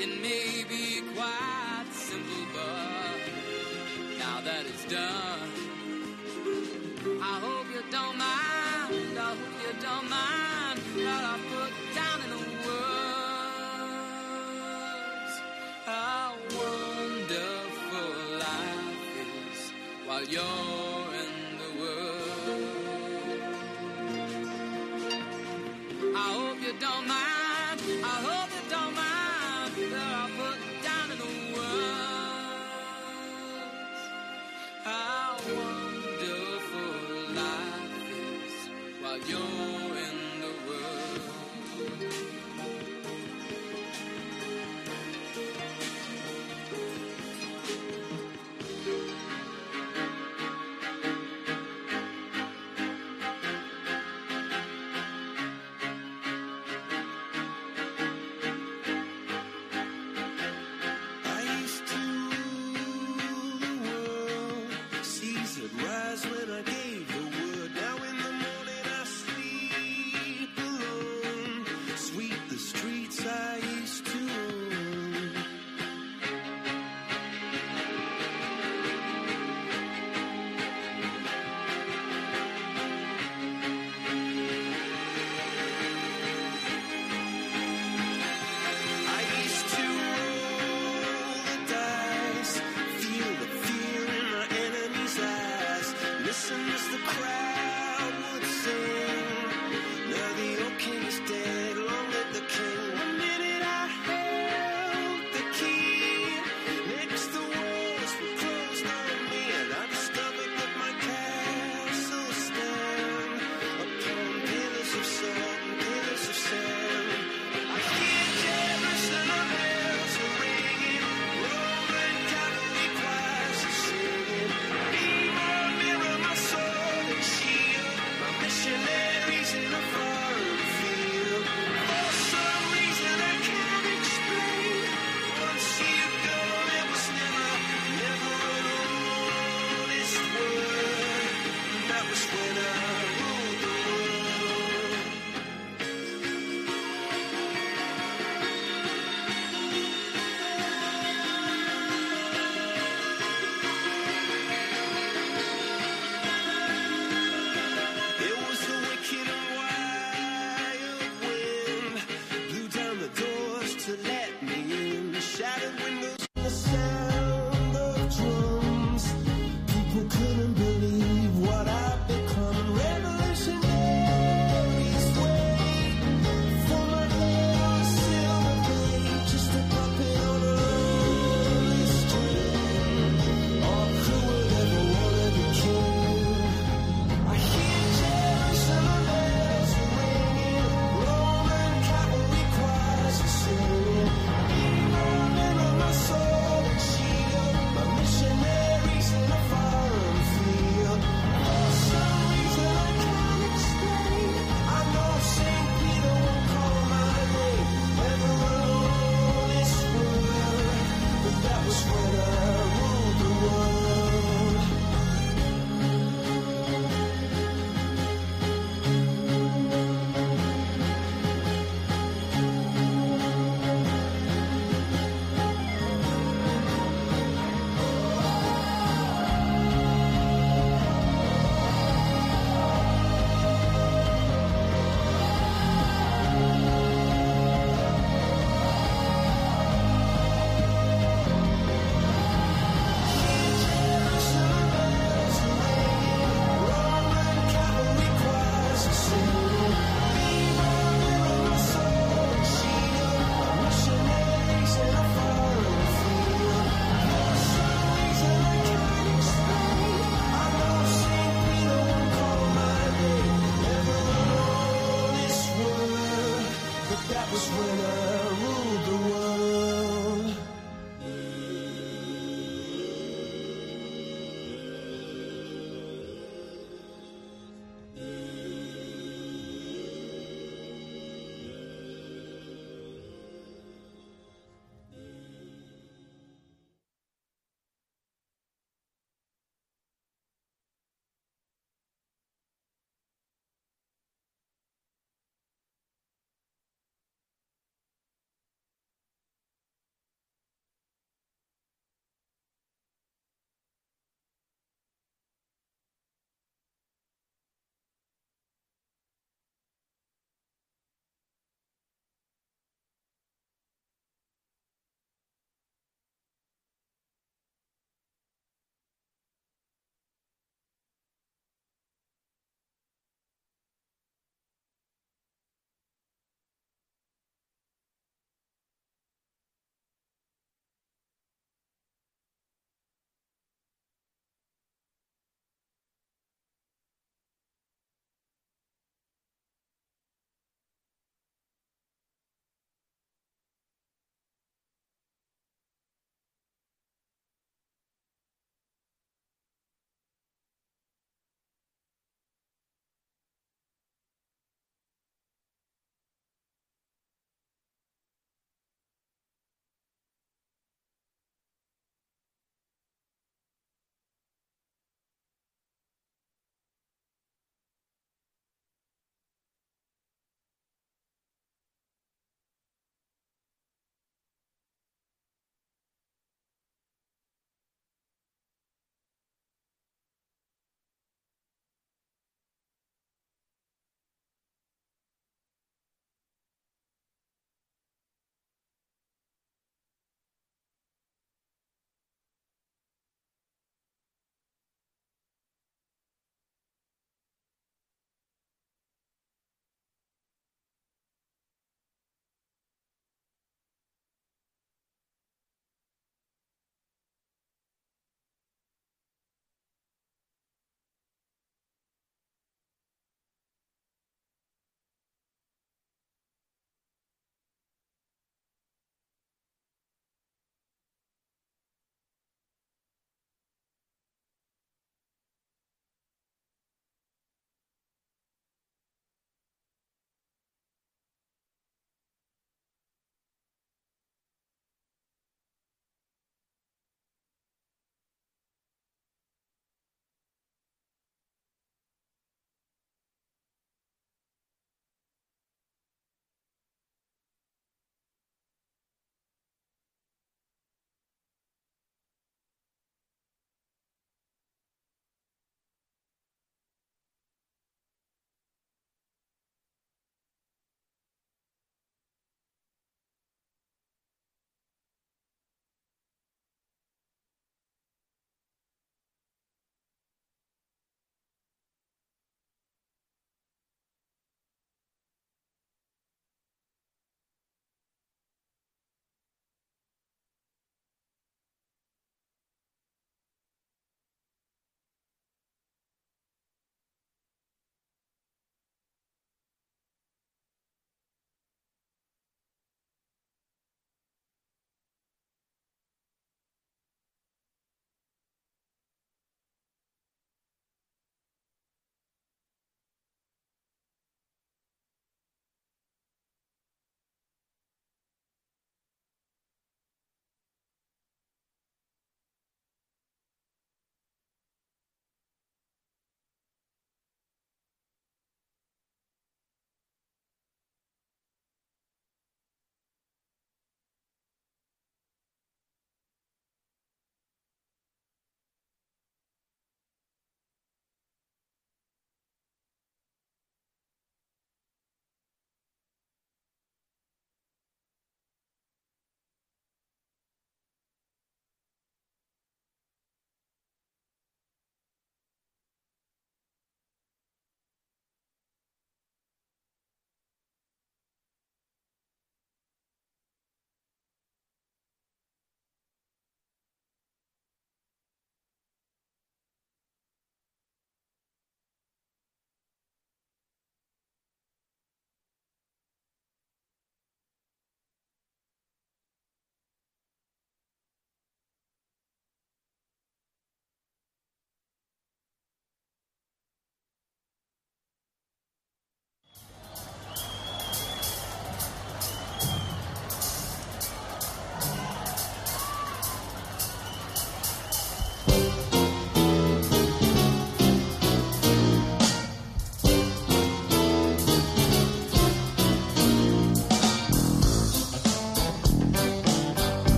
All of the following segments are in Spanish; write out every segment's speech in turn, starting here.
It may be quite simple, but now that it's done,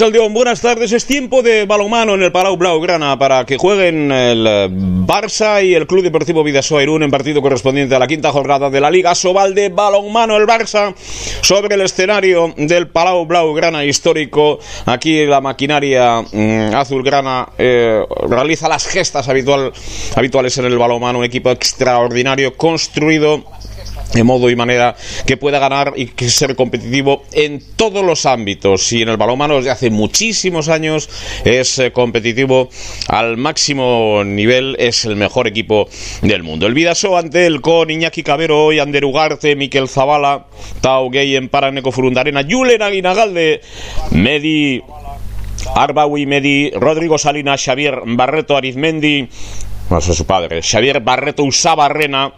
Arrachaldeón, buenas tardes. Es tiempo de balonmano en el Palau Blaugrana para que jueguen el Barça y el Club Deportivo Vidasoa Irún en partido correspondiente a la quinta jornada de la Liga Sobal de balonmano. El Barça sobre el escenario del Palau Blaugrana histórico. Aquí la maquinaria mm, azulgrana eh, realiza las gestas habitual, habituales en el balonmano. Un equipo extraordinario construido de modo y manera que pueda ganar y que ser competitivo en todos los ámbitos. Y en el balonmano desde hace muchísimos años es eh, competitivo al máximo nivel es el mejor equipo del mundo. El Vidaso ante el Iñaki Cabero y Ander Ugarte Miquel Zavala Tau en Paraneco Furundarena Julen Aguinagalde Medi Arbaui Medi Rodrigo Salinas Xavier Barreto Arizmendi no sé su padre Xavier Barreto Usabarrena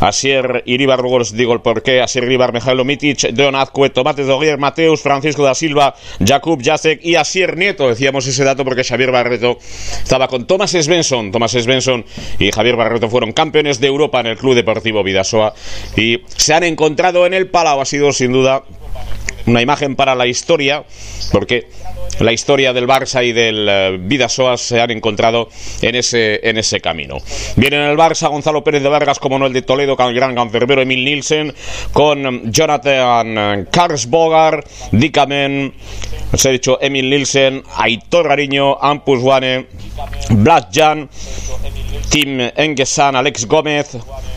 Asier Iribar Rugos, digo el porqué, Asier Iribar Mijailo Mitic, Don Azcue, Tomate Doguer, Mateus, Francisco da Silva, Jakub Jacek y Asier Nieto. Decíamos ese dato porque Xavier Barreto estaba con Thomas Svensson. Thomas Svensson y Javier Barreto fueron campeones de Europa en el Club Deportivo Vidasoa y se han encontrado en el Palau. Ha sido sin duda una imagen para la historia, porque la historia del Barça y del eh, Vidasoa se han encontrado en ese, en ese camino. Viene en el Barça Gonzalo Pérez de Vargas, como no el de Toledo, con el gran cancerbero Emil Nielsen, con Jonathan Karsbogar, Dikamen, se ha dicho Emil Nielsen, Aitor Gariño, Ampus Wane, Blas Jan, Tim Engesan, Alex Gómez,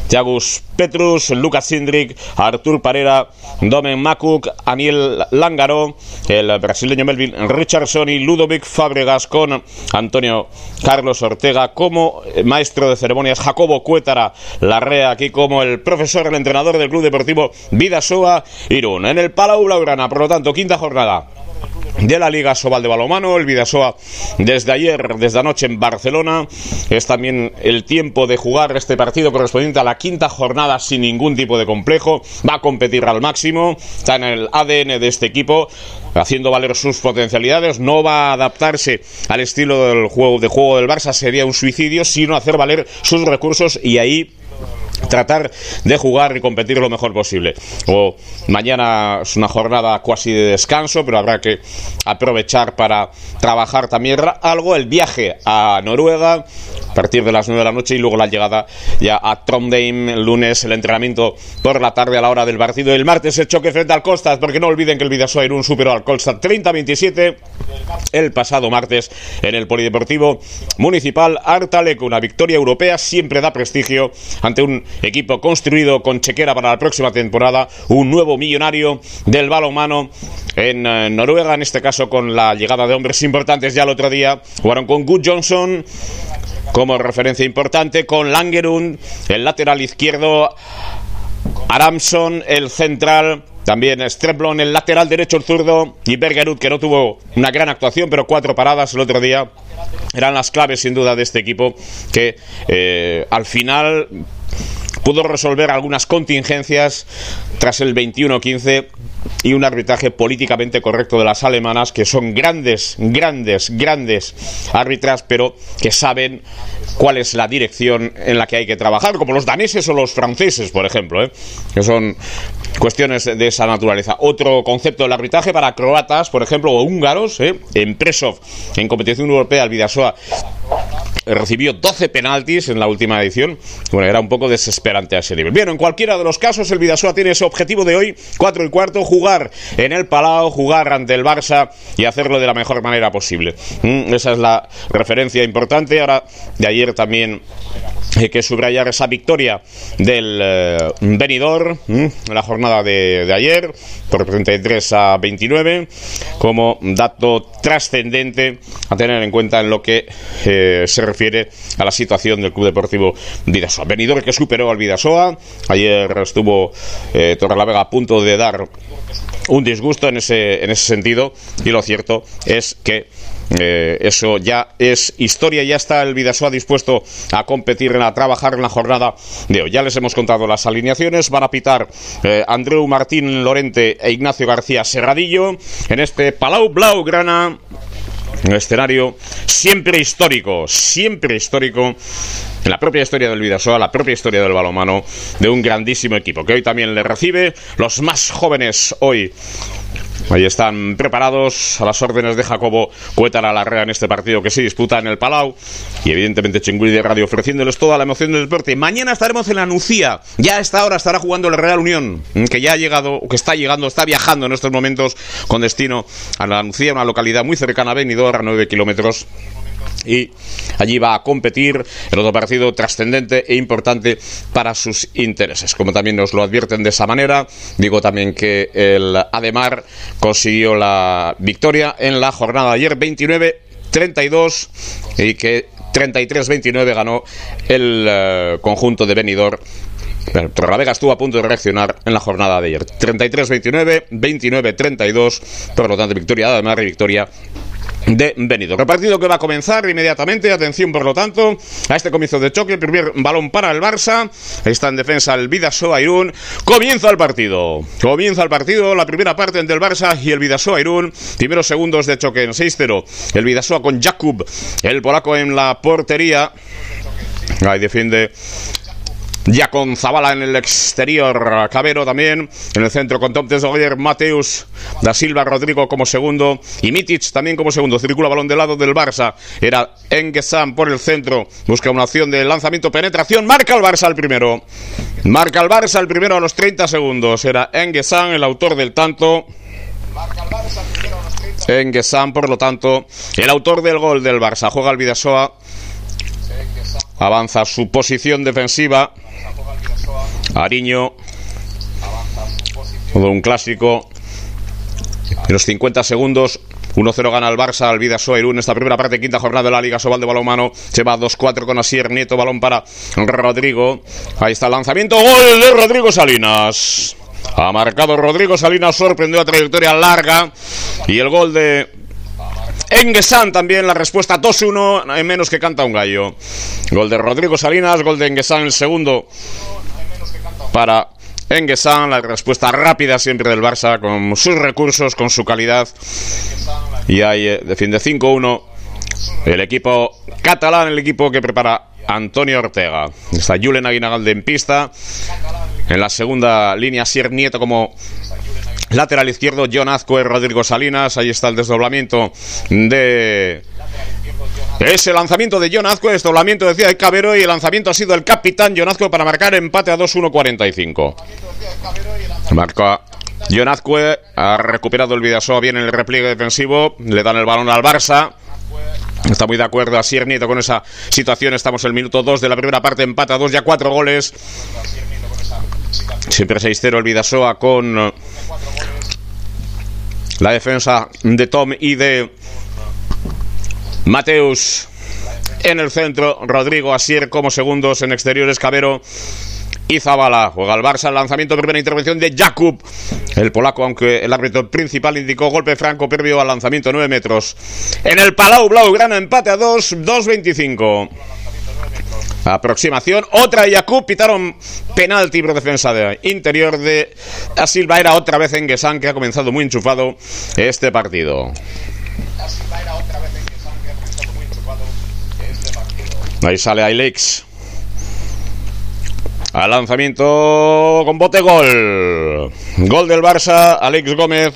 Jagus Petrus, Lucas Sindrik, Artur Parera, Domen Makuk, Aniel Langaro, el brasileño Melvin Richardson y Ludovic Fabregas con Antonio Carlos Ortega como maestro de ceremonias, Jacobo Cuétara Larrea aquí como el profesor, el entrenador del Club Deportivo Vidasoa Irún. En el Palau Blaugrana, por lo tanto, quinta jornada de la Liga Sobal de Balomano. El Vidasoa desde ayer, desde anoche en Barcelona. Es también el tiempo de jugar este partido correspondiente a la quinta jornada sin ningún tipo de complejo. Va a competir al máximo. Está en el ADN de este equipo haciendo valer sus potencialidades, no va a adaptarse al estilo del juego de juego del Barça, sería un suicidio, sino hacer valer sus recursos y ahí tratar de jugar y competir lo mejor posible. O mañana es una jornada casi de descanso, pero habrá que aprovechar para trabajar también algo. El viaje a Noruega a partir de las 9 de la noche y luego la llegada ya a Trondheim el lunes, el entrenamiento por la tarde a la hora del partido. El martes el choque frente al Costas, porque no olviden que el Vidasoa un superó al Colstad 30-27 el pasado martes en el Polideportivo Municipal Artaleco. Una victoria europea siempre da prestigio ante un equipo construido con chequera para la próxima temporada, un nuevo millonario del balonmano en eh, Noruega, en este caso con la llegada de hombres importantes ya el otro día, jugaron con Good Johnson como referencia importante, con Langerund, el lateral izquierdo, Aramson, el central, también Streblon, el lateral derecho, el zurdo, y Bergerud, que no tuvo una gran actuación, pero cuatro paradas el otro día. Eran las claves, sin duda, de este equipo que eh, al final pudo resolver algunas contingencias tras el 21-15 y un arbitraje políticamente correcto de las alemanas, que son grandes, grandes, grandes árbitras, pero que saben cuál es la dirección en la que hay que trabajar, como los daneses o los franceses, por ejemplo, ¿eh? que son cuestiones de esa naturaleza. Otro concepto del arbitraje para croatas, por ejemplo, o húngaros, ¿eh? en Presov, en competición europea, el Vidasoa recibió 12 penaltis en la última edición. Bueno, era un poco desesperante a ese nivel. Bien, en cualquiera de los casos, el Vidasoa tiene ese objetivo de hoy, 4 y cuarto, jugar en el Palau, jugar ante el Barça y hacerlo de la mejor manera posible. Mm, esa es la referencia importante. Ahora, de ayer también hay que subrayar esa victoria del eh, Benidorm mm, en la jornada de, ayer por 33 a 29 como dato trascendente a tener en cuenta en lo que eh, se refiere a la situación del Club Deportivo Vidasoa. Benidorm que superó al Vidasoa. Ayer estuvo eh, Torrelavega a punto de dar un disgusto en ese, en ese sentido y lo cierto es que eh, eso ya es historia, ya está el Vidasoa dispuesto a competir, a trabajar en la jornada de hoy. Ya les hemos contado las alineaciones, van a pitar eh, Andreu Martín Lorente e Ignacio García Serradillo en este Palau Blau Grana un escenario siempre histórico, siempre histórico en la propia historia del Vidasoa, la propia historia del balomano de un grandísimo equipo que hoy también le recibe los más jóvenes hoy Ahí están preparados a las órdenes de Jacobo Cuétara Larrea en este partido que se disputa en el Palau. Y evidentemente Chingui de Radio ofreciéndoles toda la emoción del deporte. Mañana estaremos en la Nucía. Ya a esta hora estará jugando el Real Unión, que ya ha llegado, que está llegando, está viajando en estos momentos con destino a la Nucía, una localidad muy cercana a Benidorm, a 9 kilómetros y allí va a competir el otro partido trascendente e importante para sus intereses. Como también nos lo advierten de esa manera, digo también que el Ademar consiguió la victoria en la jornada de ayer 29-32 y que 33-29 ganó el eh, conjunto de Benidorm Torrelavega estuvo a punto de reaccionar en la jornada de ayer. 33-29, 29-32, por lo tanto, victoria de Ademar y victoria de Benito. Repartido que va a comenzar inmediatamente. Atención, por lo tanto, a este comienzo de choque. primer balón para el Barça. Está en defensa el Vidasoa Irún. Comienza el partido. Comienza el partido. La primera parte entre el Barça y el Vidasoa Irún. Primeros segundos de choque en 6-0. El Vidasoa con Jakub. El polaco en la portería. Ahí defiende ya con Zabala en el exterior, Cabero también, en el centro con Tom Tesoyer, Mateus, Da Silva, Rodrigo como segundo y Mitic también como segundo. Circula balón del lado del Barça, era Engesan por el centro, busca una opción de lanzamiento, penetración, marca el Barça el primero. Marca el Barça el primero a los 30 segundos, era Engesan el autor del tanto. Engesan, por lo tanto, el autor del gol del Barça. Juega el Vidasoa. Avanza su posición defensiva. Ariño. Todo un clásico. En los 50 segundos, 1-0 gana el Barça al Vidasoa en esta primera parte, quinta jornada de la Liga Sobal de Balonmano. Se va 2-4 con Asier Nieto, balón para Rodrigo. Ahí está el lanzamiento, gol de Rodrigo Salinas. Ha marcado Rodrigo Salinas, sorprendió a trayectoria larga. Y el gol de Enguesan también, la respuesta 2-1, en menos que canta un gallo. Gol de Rodrigo Salinas, gol de Enguesan el segundo para Enguesan, la respuesta rápida siempre del Barça, con sus recursos, con su calidad. Y ahí eh, defiende 5-1 el equipo catalán, el equipo que prepara Antonio Ortega. Está Julen Aguinalde en pista. En la segunda línea, Sier Nieto como lateral izquierdo, John Azcue, Rodrigo Salinas. Ahí está el desdoblamiento de ese lanzamiento de John Azcue, desdoblamiento decía el Cabero y el lanzamiento ha sido el capitán John para marcar empate a 2-1-45. Marca John Azcue, ha recuperado el Vidasoa bien en el repliegue defensivo, le dan el balón al Barça. Está muy de acuerdo así Nieto con esa situación. Estamos en el minuto 2 de la primera parte, empate a 2, ya 4 goles. Siempre 6-0 el Vidasoa con la defensa de Tom y de Mateus en el centro, Rodrigo Asier como segundos en exteriores, Cabero y Zabala. Juega el Barça, lanzamiento, primera intervención de Jakub. El polaco, aunque el árbitro principal indicó golpe franco previo al lanzamiento 9 metros. En el Palau Blau, gran empate a 2, 2-25. Aproximación, otra de pitaron penalti por defensa de interior de a Silva. Era otra vez en Gesan, que ha comenzado muy enchufado este partido. Ahí sale Ailex. Al lanzamiento con bote gol. Gol del Barça, Alex Gómez.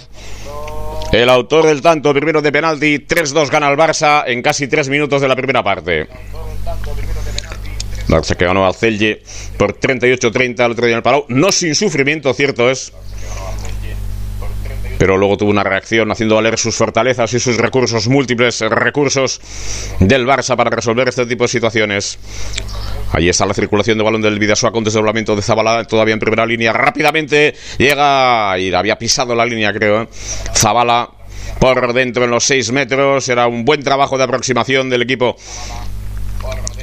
El autor del tanto, primero de penalti, 3-2 gana el Barça en casi 3 minutos de la primera parte. Barça que ganó al Celje por 38-30 el otro día en el Palau. No sin sufrimiento, cierto es pero luego tuvo una reacción haciendo valer sus fortalezas y sus recursos, múltiples recursos del Barça para resolver este tipo de situaciones. Ahí está la circulación de balón del Vidasoa con desdoblamiento de Zabala, todavía en primera línea. Rápidamente llega y había pisado la línea, creo. ¿eh? Zabala por dentro en los 6 metros. Era un buen trabajo de aproximación del equipo.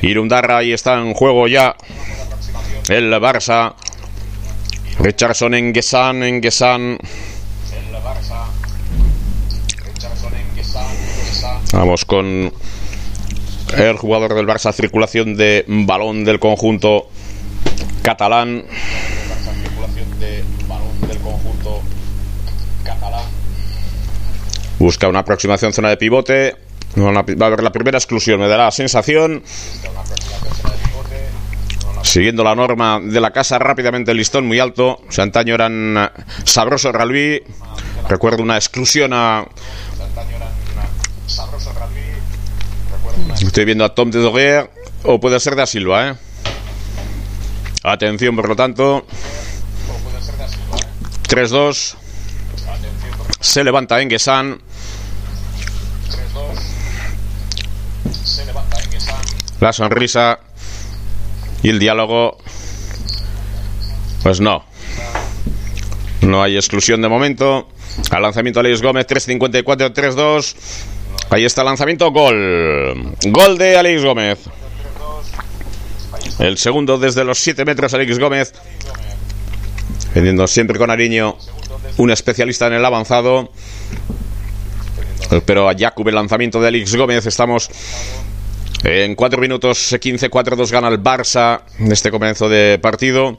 Irundarra, ahí está en juego ya el Barça. Richardson en Gesan, en Gesan. Vamos con el jugador del Barça, circulación de balón del conjunto catalán. Busca una aproximación zona de pivote. Va a haber la primera exclusión, me dará la sensación. Siguiendo la norma de la casa, rápidamente el listón muy alto. O antaño eran sabrosos Ralví. Recuerdo una exclusión a. Estoy viendo a Tom de Doguer o puede ser de Silva, ¿eh? Atención, por lo tanto. 3-2. Se levanta Engesan. La sonrisa y el diálogo. Pues no. No hay exclusión de momento. Al lanzamiento Alex Gómez, 3-54-3-2. Ahí está el lanzamiento, gol. Gol de Alex Gómez. El segundo desde los 7 metros, Alex Gómez. Vendiendo siempre con Ariño, un especialista en el avanzado. Pero a Jakub el lanzamiento de Alex Gómez. Estamos en 4 minutos 15, 4-2 gana el Barça en este comienzo de partido.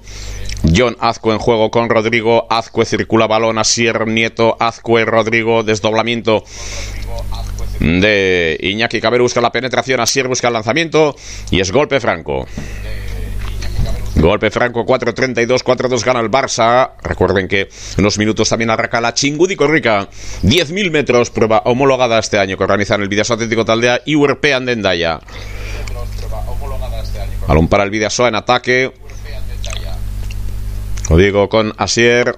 John Azcue en juego con Rodrigo. Azcue circula balón a Sier Nieto. Azcue, Rodrigo, desdoblamiento de Iñaki Caber busca la penetración, Asier busca el lanzamiento y es golpe franco. Golpe franco 4-32, 4-2 gana el Barça. Recuerden que unos minutos también arranca la Chingudi Corrica. 10.000 metros, prueba homologada este año que organizan el Vidasoa Atlético Taldea y Urpean de Endaya. Balón para el Vidasoa en ataque. Lo digo con Asier.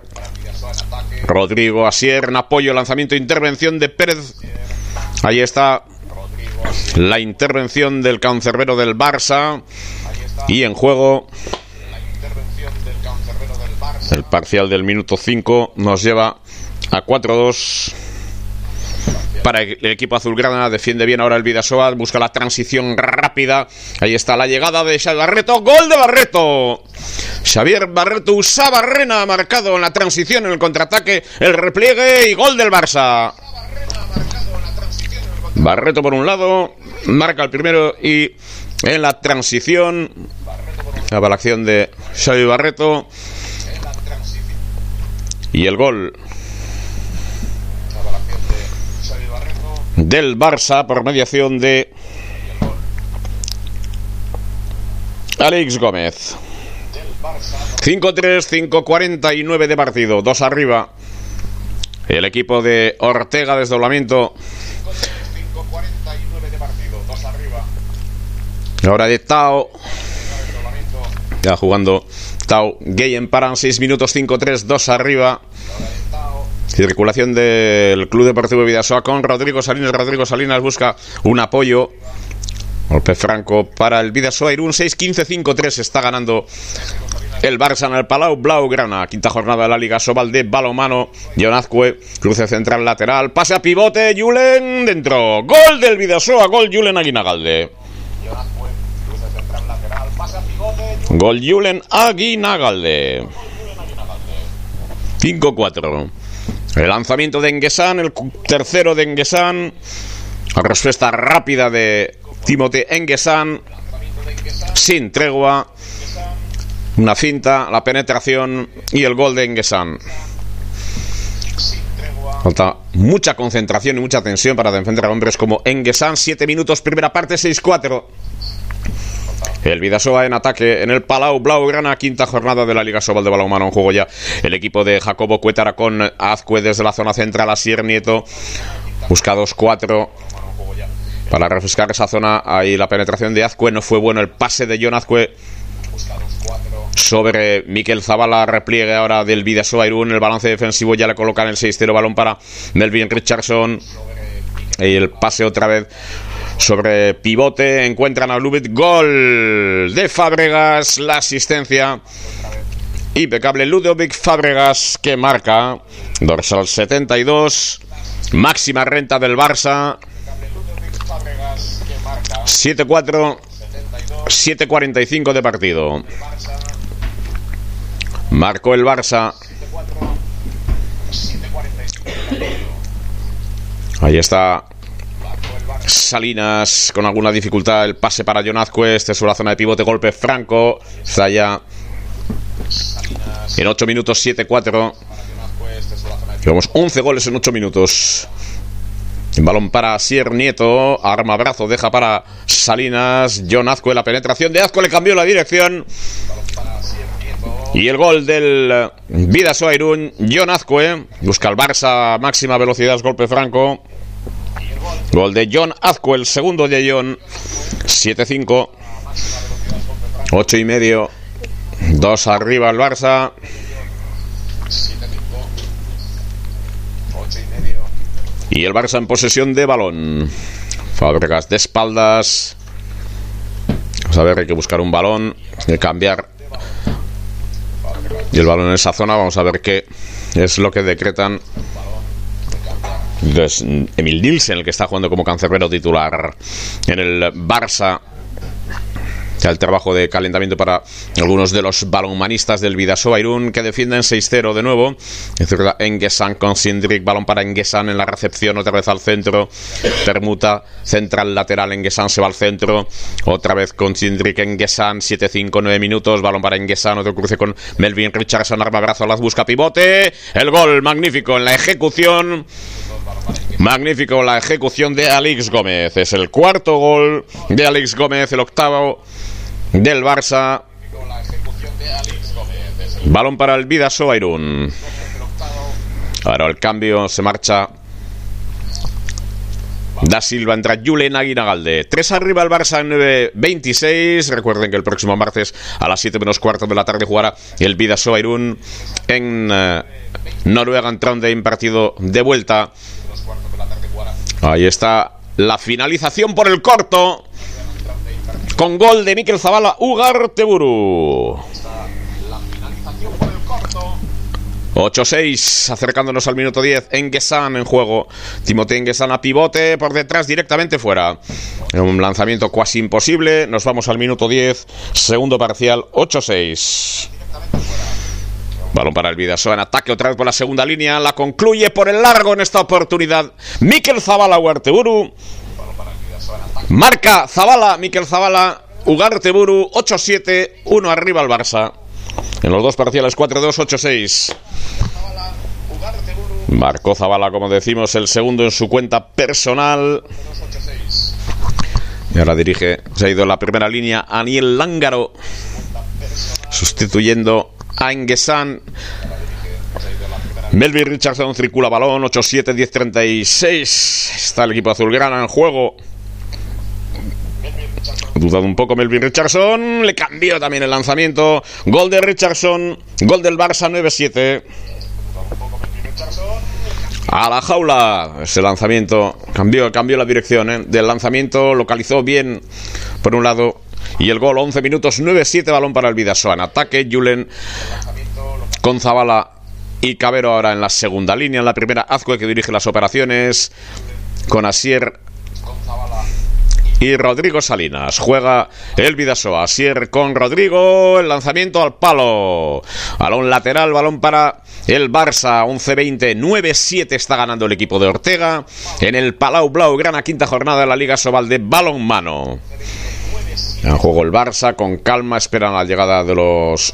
Rodrigo Asier en apoyo, lanzamiento, intervención de Pérez Ahí está la intervención del cancerbero del Barça. Y en juego el parcial del minuto 5 nos lleva a 4-2 para el equipo azulgrana. Defiende bien ahora el Vidasoa. Busca la transición rápida. Ahí está la llegada de Xavier Barreto. ¡Gol de Barreto! Xavier Barreto usaba Rena marcado en la transición, en el contraataque, el repliegue y gol del Barça. Barreto por un lado, marca el primero y en la transición, la acción de Xavi Barreto y el gol del Barça por mediación de Alex Gómez. 5-3, 5-49 de partido, dos arriba. El equipo de Ortega desdoblamiento Ahora de Tao. Ya jugando Tao. Gayen paran 6 minutos 5-3, 2 arriba. Circulación del Club Deportivo Vidasoa con Rodrigo Salinas. Rodrigo Salinas busca un apoyo. Golpe franco para el Vidasoa Irún 6-15-5-3. Está ganando el Barça en el Palau Blaugrana. Quinta jornada de la Liga Sobal de balomano. Jonazcue, cruce central lateral. Pase a pivote. Julen dentro. Gol del Vidasoa. Gol Julen Aguinagalde. Gol Julen Aguinagalde. 5-4. El lanzamiento de Enguesan, el tercero de Enguesan. Respuesta rápida de Timote Enguesan. Sin tregua. Una cinta, la penetración y el gol de Enguesan. Falta mucha concentración y mucha tensión para defender a hombres como Enguesan. 7 minutos, primera parte, 6-4. El Vidasoa en ataque en el Palau Blaugrana, quinta jornada de la Liga Sobal de Balonmano. En juego ya el equipo de Jacobo Cuétara con Azcue desde la zona central. Asier Nieto busca 2-4 para refrescar esa zona. Ahí la penetración de Azcue no fue bueno. El pase de John Azcue sobre Miquel Zavala, repliegue ahora del Vidasoa Irún, el balance defensivo ya le colocan el 6-0 balón para Melvin Richardson y el pase otra vez sobre pivote, encuentran a Lubit, gol de Fábregas, la asistencia impecable Ludovic Fábregas que marca dorsal 72, máxima renta del Barça 7-4, 7-45 de partido. Marcó el Barça. Ahí está Salinas con alguna dificultad. El pase para John Azcue. Este es la zona de pivote. Golpe franco. Está ya en 8 minutos 7-4. Llevamos 11 goles en 8 minutos. Balón para Sier Nieto. Arma brazo. Deja para Salinas. John Azcue. La penetración de Azcue le cambió la dirección. Y el gol del Vidaso Irún, John busca el Barça máxima velocidad, golpe franco. Gol de John Azcue, el segundo de John, 7-5, 8 y medio, 2 arriba el Barça. Y el Barça en posesión de balón. Fábricas de espaldas. Vamos a ver, hay que buscar un balón, hay que cambiar y el balón en esa zona, vamos a ver qué es lo que decretan. Emil Nielsen, el que está jugando como cancerbero titular en el Barça el trabajo de calentamiento para algunos de los balonmanistas del Vidasoa Irún que defienden 6-0 de nuevo. Engesan con Sindrik, balón para Engesan en la recepción, otra vez al centro. Permuta central lateral, Engesan se va al centro. Otra vez con Sindrik, Engesan, 7-5, 9 minutos. Balón para Engesan, otro cruce con Melvin Richardson, arma brazo, las busca pivote. El gol magnífico en la ejecución. Magnífico la ejecución de Alex Gómez. Es el cuarto gol de Alex Gómez, el octavo del Barça. Balón para el Vidaso Airun. Ahora el cambio se marcha. Da Silva entra Julen Aguinagalde. Tres arriba el Barça en 9.26. Recuerden que el próximo martes a las 7 menos cuarto de la tarde jugará el Vidaso Airun en uh, Noruega en Trondheim, partido de vuelta. Ahí está la finalización por el corto con gol de Mikel Zavala Ugarteburu. 8-6, acercándonos al minuto 10. Engesan en juego. Timote Engesan a pivote por detrás, directamente fuera. Un lanzamiento casi imposible. Nos vamos al minuto 10. Segundo parcial, 8-6. Balón para el Vidaso en ataque otra vez por la segunda línea. La concluye por el largo en esta oportunidad. Mikel Zavala Ugarteburu. Marca Zabala, Miquel Zabala, Ugarte Buru, 8-7, 1 arriba al Barça. En los dos parciales 4-2, 8-6. Marcó Zabala, como decimos, el segundo en su cuenta personal. Y ahora dirige, se ha ido la primera línea Aniel Lángaro, sustituyendo a Engesan. Melvin Richardson circula balón, 8-7, 10-36. Está el equipo azulgrana en juego. Dudado un poco Melvin Richardson, le cambió también el lanzamiento. Gol de Richardson, gol del Barça 9-7. A la jaula, ese lanzamiento cambió, cambió la dirección ¿eh? del lanzamiento, localizó bien por un lado y el gol 11 minutos 9-7 balón para el Vidasoa. En ataque Julen con Zabala y Cabero ahora en la segunda línea. En la primera Azcue que dirige las operaciones con Asier y Rodrigo Salinas. Juega el Vidasoa. Asier con Rodrigo. El lanzamiento al palo. Balón lateral, balón para el Barça. 11-20, 9-7 está ganando el equipo de Ortega. En el Palau Blau, grana quinta jornada de la Liga Sobal de balón mano. En juego el Barça, con calma, esperan la llegada de los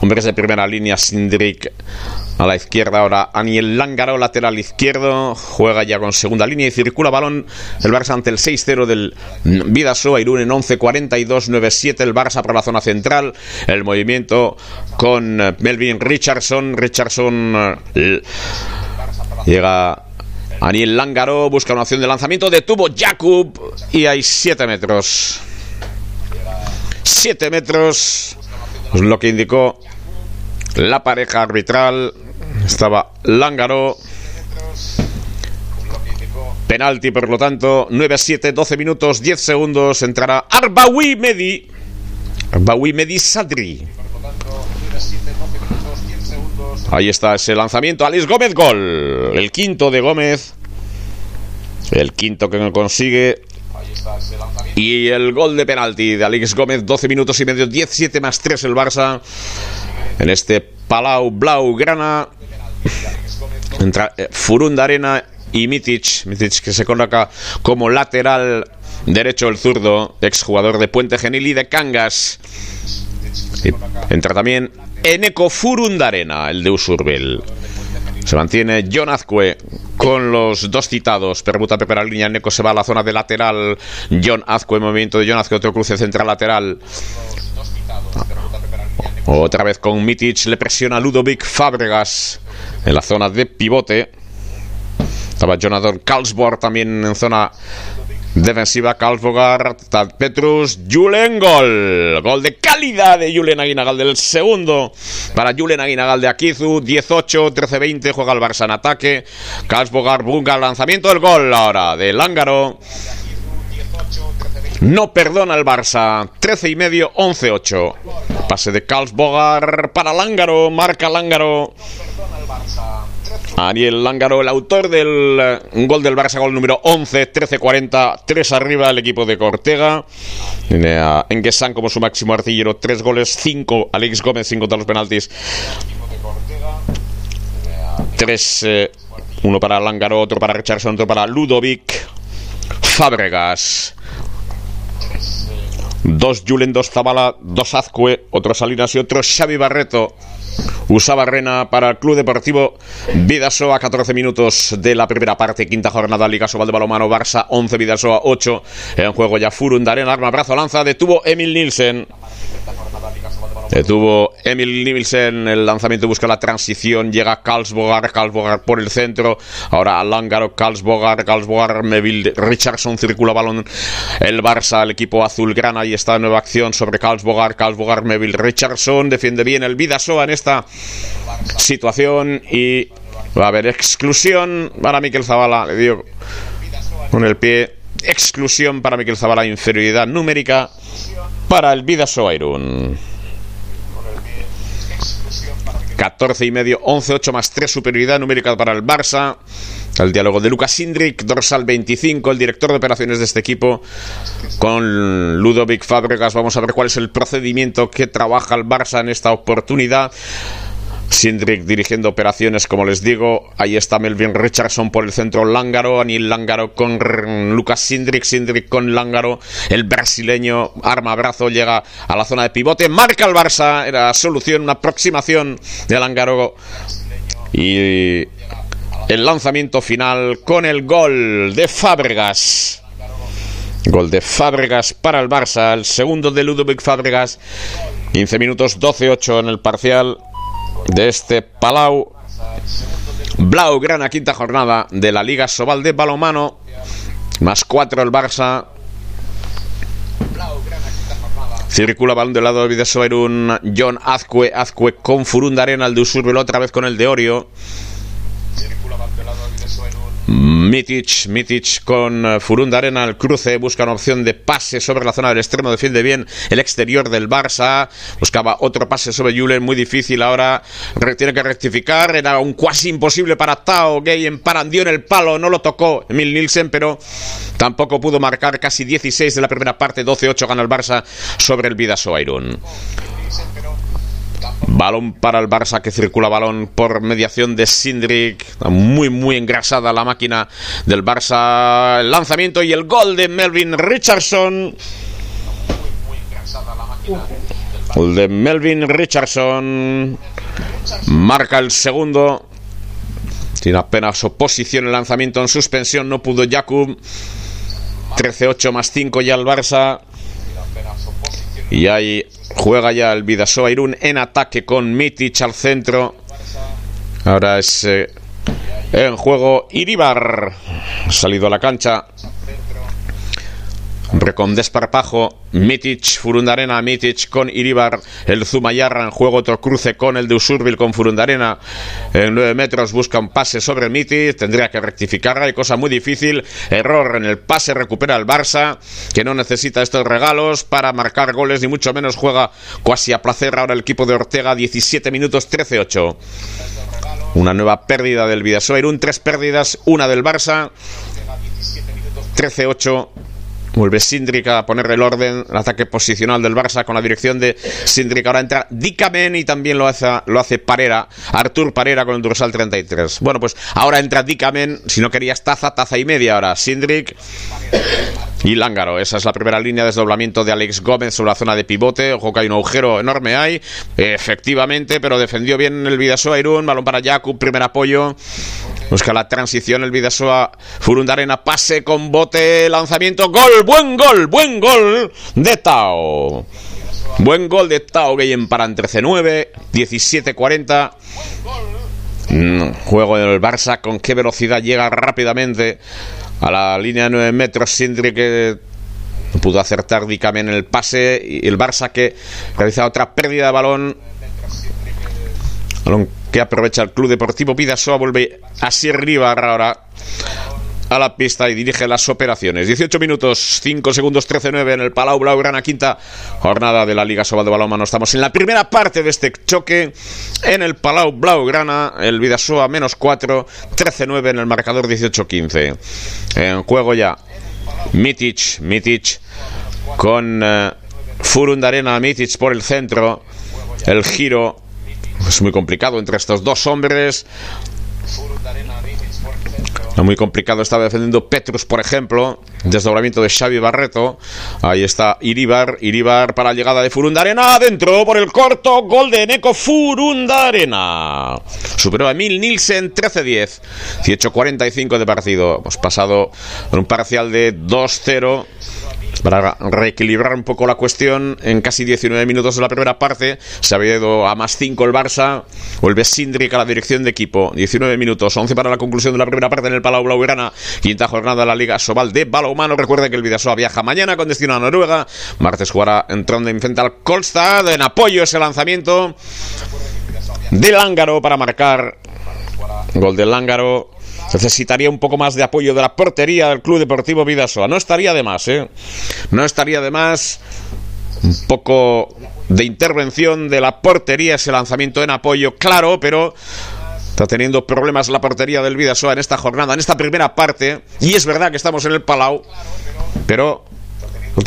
hombres de primera línea, Sindrik a la izquierda ahora Aniel Lángaro, lateral izquierdo, juega ya con segunda línea y circula balón el Barça ante el 6-0 del Vidasoa Irún en 11-42-9-7 el Barça por la zona central, el movimiento con Melvin Richardson, Richardson eh, llega Aniel Lángaro, busca una opción de lanzamiento, detuvo Jakub y hay 7 metros. 7 metros, es lo que indicó la pareja arbitral estaba Lángaro. Penalti, por lo tanto, 9 a 7, 12 minutos, 10 segundos. Entrará Arbawi Medi. Arbawi Medi Sadri. Ahí está ese lanzamiento. Alex Gómez, gol. El quinto de Gómez. El quinto que no consigue. Y el gol de penalti de Alex Gómez, 12 minutos y medio, 17 más 3 el Barça. En este Palau Blau Grana. Entra eh, Furunda Arena y Mitic. Mitic que se coloca como lateral derecho el zurdo, exjugador de Puente Genil y de Cangas. entra también Eneco Furundarena, el de Usurbil. Se mantiene John Azcue con los dos citados. Permuta Pepe línea. Neco se va a la zona de lateral. John Azcue, movimiento de John Azcue, otro cruce central lateral. Otra vez con Mitic, le presiona Ludovic Fábregas en la zona de pivote. Estaba Jonathan Carlsborg también en zona Defensiva Kalsbogar, Tad Petrus, Julen Gol. Gol de calidad de Julen Aguinagal del segundo para Julen Aguinagal de Akizu. 18, 13, 20. Juega el Barça en ataque. Kalsbogar, Bunga, lanzamiento del gol ahora de Lángaro. No perdona el Barça. 13 y medio, 11, 8. Pase de Kalsbogar para Lángaro. Marca Lángaro. Ariel Lángaro, el autor del eh, gol del Barça, gol número 11, 13-40, 3 arriba el equipo de Cortega. Tiene a Enguesan como su máximo artillero, 3 goles, 5 Alex Gómez, 5 contra los penaltis. 3, eh, uno para Lángaro, otro para Richardson, otro para Ludovic Fábregas. Dos Julen, dos Zabala, dos Azcue, otro Salinas y otro Xavi Barreto. Usaba Rena para el Club Deportivo Vidasoa, a 14 minutos de la primera parte, quinta jornada, Liga Sobal de Balomano, Barça 11, Vidasoa 8. En juego ya Furundarena, arma, brazo, lanza, detuvo Emil Nielsen. Detuvo Emil Nielsen, el lanzamiento busca la transición, llega Karlsbogar, Karlsbogar por el centro, ahora Langaro, Karlsbogar, Karlsbogar, Meville, Richardson circula balón, el Barça, el equipo azulgrana, y está nueva acción sobre Karlsbogar, Karlsbogar, Meville, Richardson, defiende bien el Vidasoa en esta situación y va a haber exclusión para Miquel Zavala, le dio con el pie, exclusión para Miquel Zavala, inferioridad numérica para el Vidasoa Irún. 14 y medio, 11, 8 más 3, superioridad numérica para el Barça. El diálogo de Lucas Indrik, dorsal 25, el director de operaciones de este equipo, con Ludovic Fábregas. Vamos a ver cuál es el procedimiento que trabaja el Barça en esta oportunidad. Sindrick dirigiendo operaciones, como les digo. Ahí está Melvin Richardson por el centro, Lángaro, Anil Lángaro con Lucas Sindrick, Sindrick con Lángaro. El brasileño arma brazo llega a la zona de pivote, marca el Barça. Era solución, una aproximación de Lángaro. Y el lanzamiento final con el gol de Fábregas. Gol de Fábregas para el Barça, el segundo de Ludovic Fábregas. 15 minutos 12-8 en el parcial de este Palau Blaugrana, quinta jornada de la Liga Sobal de Balomano. Más cuatro el Barça. Circula balón del lado de un John Azcue, Azcue con Furundarena, el de Usurbil otra vez con el de Orio. Mitic, Mitic con eh, Furundarena al cruce, busca una opción de pase sobre la zona del extremo, defiende bien el exterior del Barça, buscaba otro pase sobre Julen, muy difícil ahora, tiene que rectificar, era un cuasi imposible para Tao, Gay emparandió en el palo, no lo tocó Emil Nielsen, pero tampoco pudo marcar casi 16 de la primera parte, 12-8 gana el Barça sobre el Vidasoa Iron. Balón para el Barça que circula balón por mediación de Sindrick. Muy, muy engrasada la máquina del Barça. El lanzamiento y el gol de Melvin Richardson. El de Melvin Richardson. Marca el segundo. Tiene apenas oposición el lanzamiento en suspensión. No pudo Jakub. 13-8 más 5 ya el Barça. Y ahí juega ya el Vidasoa Irún en ataque con Mitic al centro. Ahora es eh, en juego Iribar. Salido a la cancha. Recon desparpajo, Mitic, Furundarena, Mitic con Iribar, el Zumayarra en juego otro cruce con el de Usurbil con Furundarena. En 9 metros busca un pase sobre Mitic, tendría que rectificar, hay cosa muy difícil, error en el pase, recupera el Barça, que no necesita estos regalos para marcar goles, ni mucho menos juega casi a placer ahora el equipo de Ortega, 17 minutos 13-8. Una nueva pérdida del Vidasoa un tres pérdidas, una del Barça, 13-8 Vuelve Sindrik a poner el orden, el ataque posicional del Barça con la dirección de Sindrik. Ahora entra Dikamen y también lo hace, lo hace Parera, Artur Parera con el dorsal 33. Bueno, pues ahora entra Dikamen, si no querías taza, taza y media ahora. Sindrik y Lángaro. Esa es la primera línea de desdoblamiento de Alex Gómez sobre la zona de pivote. Ojo que hay un agujero enorme ahí, efectivamente, pero defendió bien el Vidasoa Irún. Balón para Jakub, primer apoyo. Busca la transición el Vidasoa Furundarena, pase con bote, lanzamiento, gol, buen gol, buen gol de Tao. Buen gol de Tao Gueyen para en 13-9, 17-40. Mm, juego del Barça, con qué velocidad llega rápidamente a la línea de 9 metros. Sindri que pudo acertar Dicame en el pase y el Barça que realiza otra pérdida de balón. Balón que aprovecha el Club Deportivo Pidasoa, vuelve a arriba ahora a la pista y dirige las operaciones. 18 minutos, 5 segundos, 13-9 en el Palau Blaugrana, quinta jornada de la Liga Sobal de Balonmano. Estamos en la primera parte de este choque en el Palau Blaugrana, el Vidasoa menos 4, 13-9 en el marcador 18-15. En juego ya Mitic, Mitic con uh, Furundarena, Mitic por el centro, el giro es muy complicado entre estos dos hombres. Muy complicado estaba defendiendo Petrus, por ejemplo. Desdoblamiento de Xavi Barreto. Ahí está Iribar. Iribar para la llegada de Furundarena. Adentro por el corto. Gol de Neko Furundarena. Superó a Emil Nielsen 13-10. 18-45 de partido. Hemos pasado en un parcial de 2-0 para reequilibrar un poco la cuestión, en casi 19 minutos de la primera parte se había ido a más 5 el Barça, vuelve Sindrik a la dirección de equipo, 19 minutos, 11 para la conclusión de la primera parte en el Palau Blaugrana, quinta jornada de la Liga Sobal de Balonmano, recuerde que el Vidasoa viaja mañana con destino a Noruega, martes jugará en Trondheim frente al Kolstad, en apoyo ese lanzamiento de Lángaro para marcar. Gol de Lángaro necesitaría un poco más de apoyo de la portería del Club Deportivo Vidasoa. No estaría de más, ¿eh? No estaría de más un poco de intervención de la portería, ese lanzamiento en apoyo, claro, pero está teniendo problemas la portería del Vidasoa en esta jornada, en esta primera parte, y es verdad que estamos en el Palau, pero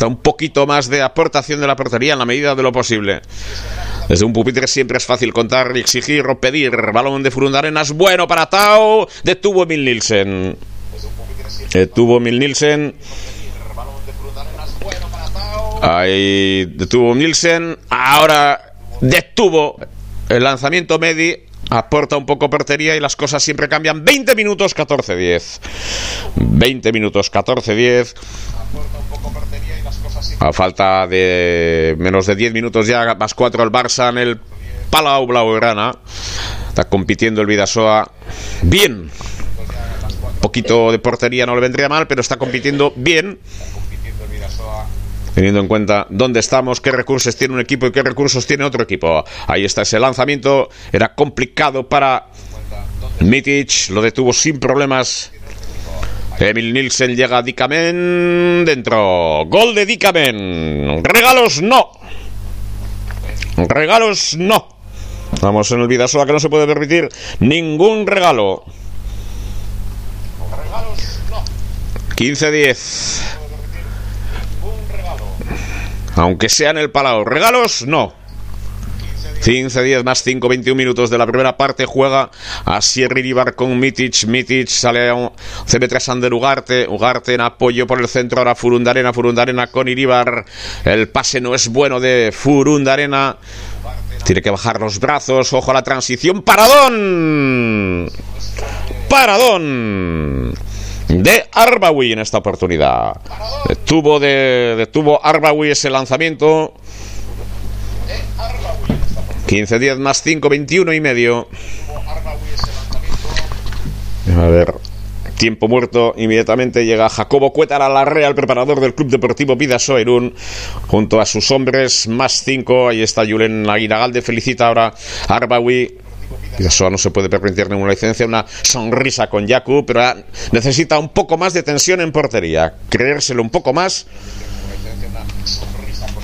un poquito más de aportación de la portería en la medida de lo posible. Desde un pupitre siempre es fácil contar, exigir o pedir. Balón de Furundarenas, bueno para Tao. Detuvo Mil Nielsen. Detuvo Mil Nielsen. Ahí detuvo Nielsen. Ahora detuvo el lanzamiento Medi. Aporta un poco portería y las cosas siempre cambian. 20 minutos 14-10. 20 minutos 14-10. A falta de menos de 10 minutos ya, más 4 el Barça en el Palau Blaugrana. Está compitiendo el Vidasoa bien. Un poquito de portería no le vendría mal, pero está compitiendo bien. Teniendo en cuenta dónde estamos, qué recursos tiene un equipo y qué recursos tiene otro equipo. Ahí está ese lanzamiento. Era complicado para Mitic. Lo detuvo sin problemas Emil Nielsen llega a Dikamen dentro. Gol de Dikamen. Regalos no. Regalos no. Vamos en el Vidasoa que no se puede permitir ningún regalo. 15-10. Aunque sea en el Palau. Regalos no. 15-10 más 5, 21 minutos de la primera parte. Juega a Sierra Ribar con Mitic. Mitic sale a un CB3 Ander Ugarte. Ugarte en apoyo por el centro. Ahora Furundarena. Furundarena con Iribar. El pase no es bueno de Furundarena. Tiene que bajar los brazos. Ojo a la transición. Paradón. Paradón de Arbawi en esta oportunidad. Detuvo, de, detuvo Arbawi ese lanzamiento. 15 10 más 5, 21 y medio. A ver. Tiempo muerto, inmediatamente llega Jacobo Cuétara Larrea, el preparador del Club Deportivo Vida Soerún, junto a sus hombres, más 5. Ahí está Julen Aguinagalde, felicita ahora a Arbawi. Vidasoa no se puede permitir ninguna licencia, una sonrisa con Yaku, pero necesita un poco más de tensión en portería, creérselo un poco más.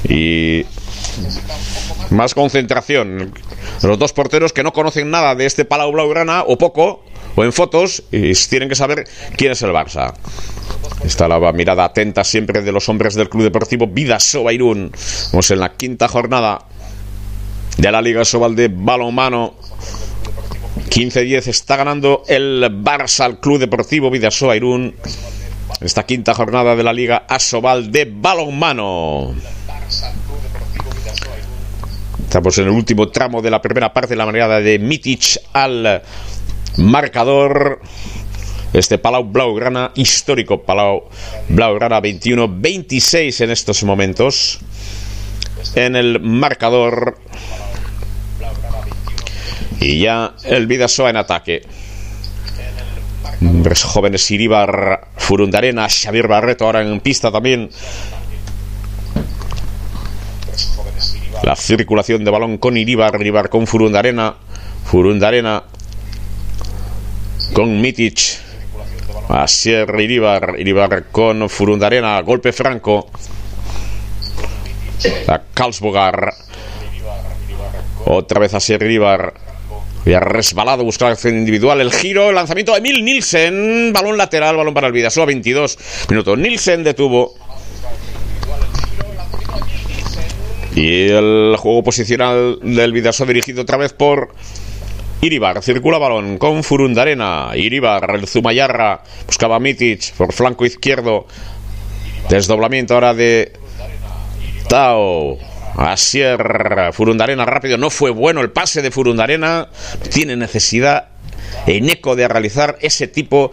Y más concentración. Los dos porteros que no conocen nada de este Palau Blaugrana, o poco, o en fotos y tienen que saber quién es el Barça. Está la mirada atenta siempre de los hombres del Club Deportivo Vidasoa Irún. Vamos en la quinta jornada de la Liga Sobal de Balonmano. 15-10 está ganando el Barça al Club Deportivo Vidasoa Irún. Esta quinta jornada de la Liga Asobal de Balonmano. Estamos en el último tramo de la primera parte de la manera de Mitic al marcador. Este Palau Blaugrana, histórico Palau Blaugrana 21-26 en estos momentos. En el marcador. Y ya el Vidasoa en ataque. Hombres jóvenes Iribar, Furundarena, Xavier Barreto ahora en pista también. La circulación de balón con Iribar, Iribar con Furundarena, Furundarena con Mitic, Asier Iribar, Iribar con Furundarena, golpe franco. A Karlsbogar. Otra vez Asier Iribar. ha resbalado, buscar acción individual. El giro, el lanzamiento de Emil Nielsen. Balón lateral, balón para el Vidasoa, 22 minutos. Nielsen detuvo. Y el juego posicional del Vidasoa dirigido otra vez por Iribar. Circula balón con Furundarena. Iribar, el Zumayarra. Buscaba Mitic por flanco izquierdo. Desdoblamiento ahora de Tao. Asier Furundarena rápido. No fue bueno el pase de Furundarena. Tiene necesidad en eco de realizar ese tipo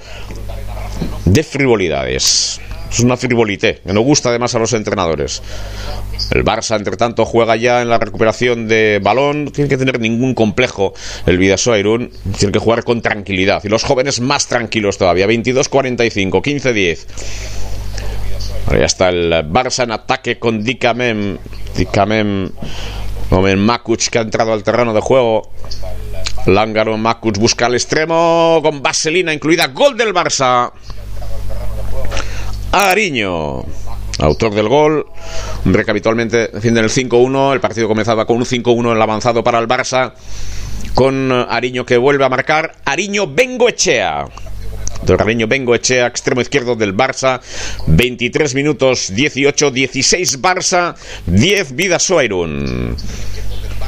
de frivolidades. Es una frivolité que no gusta además a los entrenadores. El Barça, entre tanto, juega ya en la recuperación de balón. Tiene que tener ningún complejo el Vidasoa Irún. Tiene que jugar con tranquilidad. Y los jóvenes más tranquilos todavía. 22-45, 15-10. Ahora ya está el Barça en ataque con Dicamem. Dicamem. Omen Makuch que ha entrado al terreno de juego. Lángaro Makuch busca el extremo con vaselina incluida. Gol del Barça. Ariño. Autor del gol. Hombre que habitualmente defiende el 5-1. El partido comenzaba con un 5-1 en el avanzado para el Barça. Con Ariño que vuelve a marcar. Ariño Bengoechea. Del Ariño Bengoechea, extremo izquierdo del Barça. 23 minutos 18, 16 Barça, 10 Vidasoa Irún.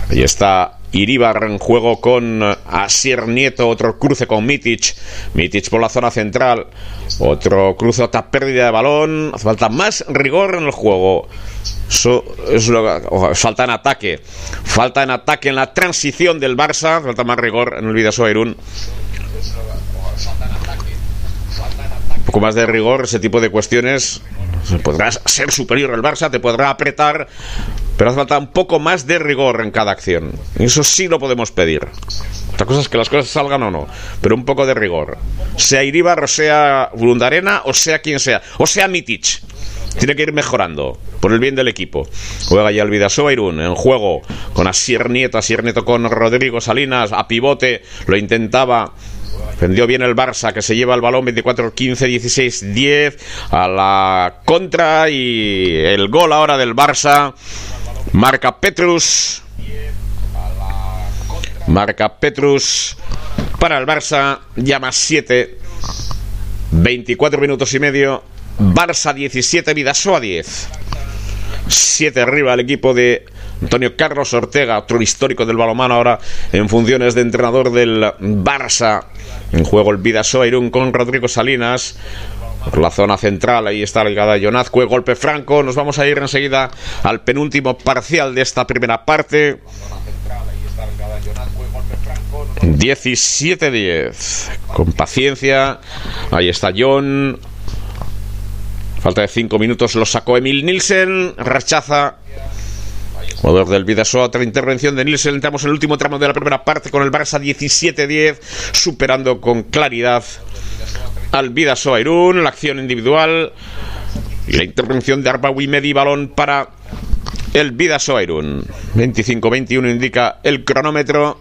Ahí está Iribar en juego con Asier Nieto, otro cruce con Mitic. Mitic por la zona central. Otro cruce, otra pérdida de balón. Falta más rigor en el juego. falta en ataque. Falta en ataque en la transición del Barça. Falta más rigor en el Vidasoa Irún. Un poco más de rigor, ese tipo de cuestiones. Podrás ser superior al Barça, te podrá apretar, pero hace falta un poco más de rigor en cada acción. Eso sí lo podemos pedir. Otra cosa es que las cosas salgan o no, pero un poco de rigor. Sea Iribar, o sea Blundarena, o sea quien sea, o sea Mitic. Tiene que ir mejorando por el bien del equipo. Juega ya el Vidasoa Irún en juego con Asier Nieto, Asier Nieto con Rodrigo Salinas a pivote, lo intentaba Defendió bien el Barça que se lleva el balón 24, 15, 16, 10 a la contra y el gol ahora del Barça. Marca Petrus. Marca Petrus para el Barça. Llama 7. 24 minutos y medio. Barça 17, Vidasoa 10. 7 arriba el equipo de Antonio Carlos Ortega, otro histórico del balomano ahora en funciones de entrenador del Barça. En juego el Vidasoa Irún con Rodrigo Salinas. Por la zona central, ahí está el Gada Jonazcue, golpe franco. Nos vamos a ir enseguida al penúltimo parcial de esta primera parte. 17-10. Con paciencia. Ahí está John. Falta de 5 minutos. Lo sacó Emil Nielsen. Rechaza Jugador del Vidasoa, otra intervención de Nielsen. Entramos en el último tramo de la primera parte con el Barça 17-10, superando con claridad al Vidasoa. La acción individual y la intervención de Arbawi Medi, balón para el Vidasoa Irún. 25-21 indica el cronómetro.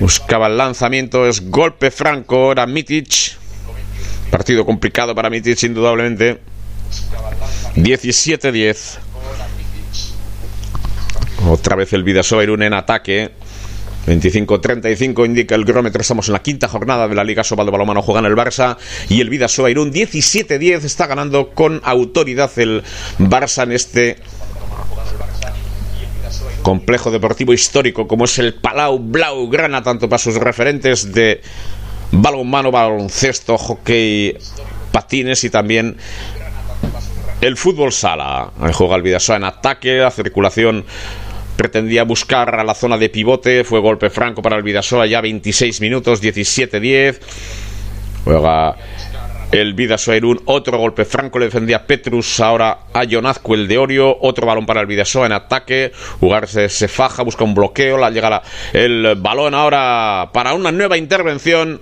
Buscaba el lanzamiento, es golpe franco. Ahora Mitic. Partido complicado para Mitic, indudablemente. 17-10. Otra vez el Vidasoa en ataque. 25-35 indica el cronómetro. Estamos en la quinta jornada de la Liga Sobal de Balomano. Juegan el Barça y el Vidasoa Irún. 17-10 está ganando con autoridad el Barça en este complejo deportivo histórico como es el Palau Blaugrana, tanto para sus referentes de balonmano, baloncesto, hockey, patines y también el fútbol sala. Juega el Vidasoa en ataque, la circulación pretendía buscar a la zona de pivote, fue golpe franco para el Vidasoa ya 26 minutos, 17-10. Juega el Vidasoa Irún, otro golpe franco le defendía Petrus, ahora a Jonazco el de Orio, otro balón para el Vidasoa en ataque, jugarse se faja, busca un bloqueo, la llega el balón ahora para una nueva intervención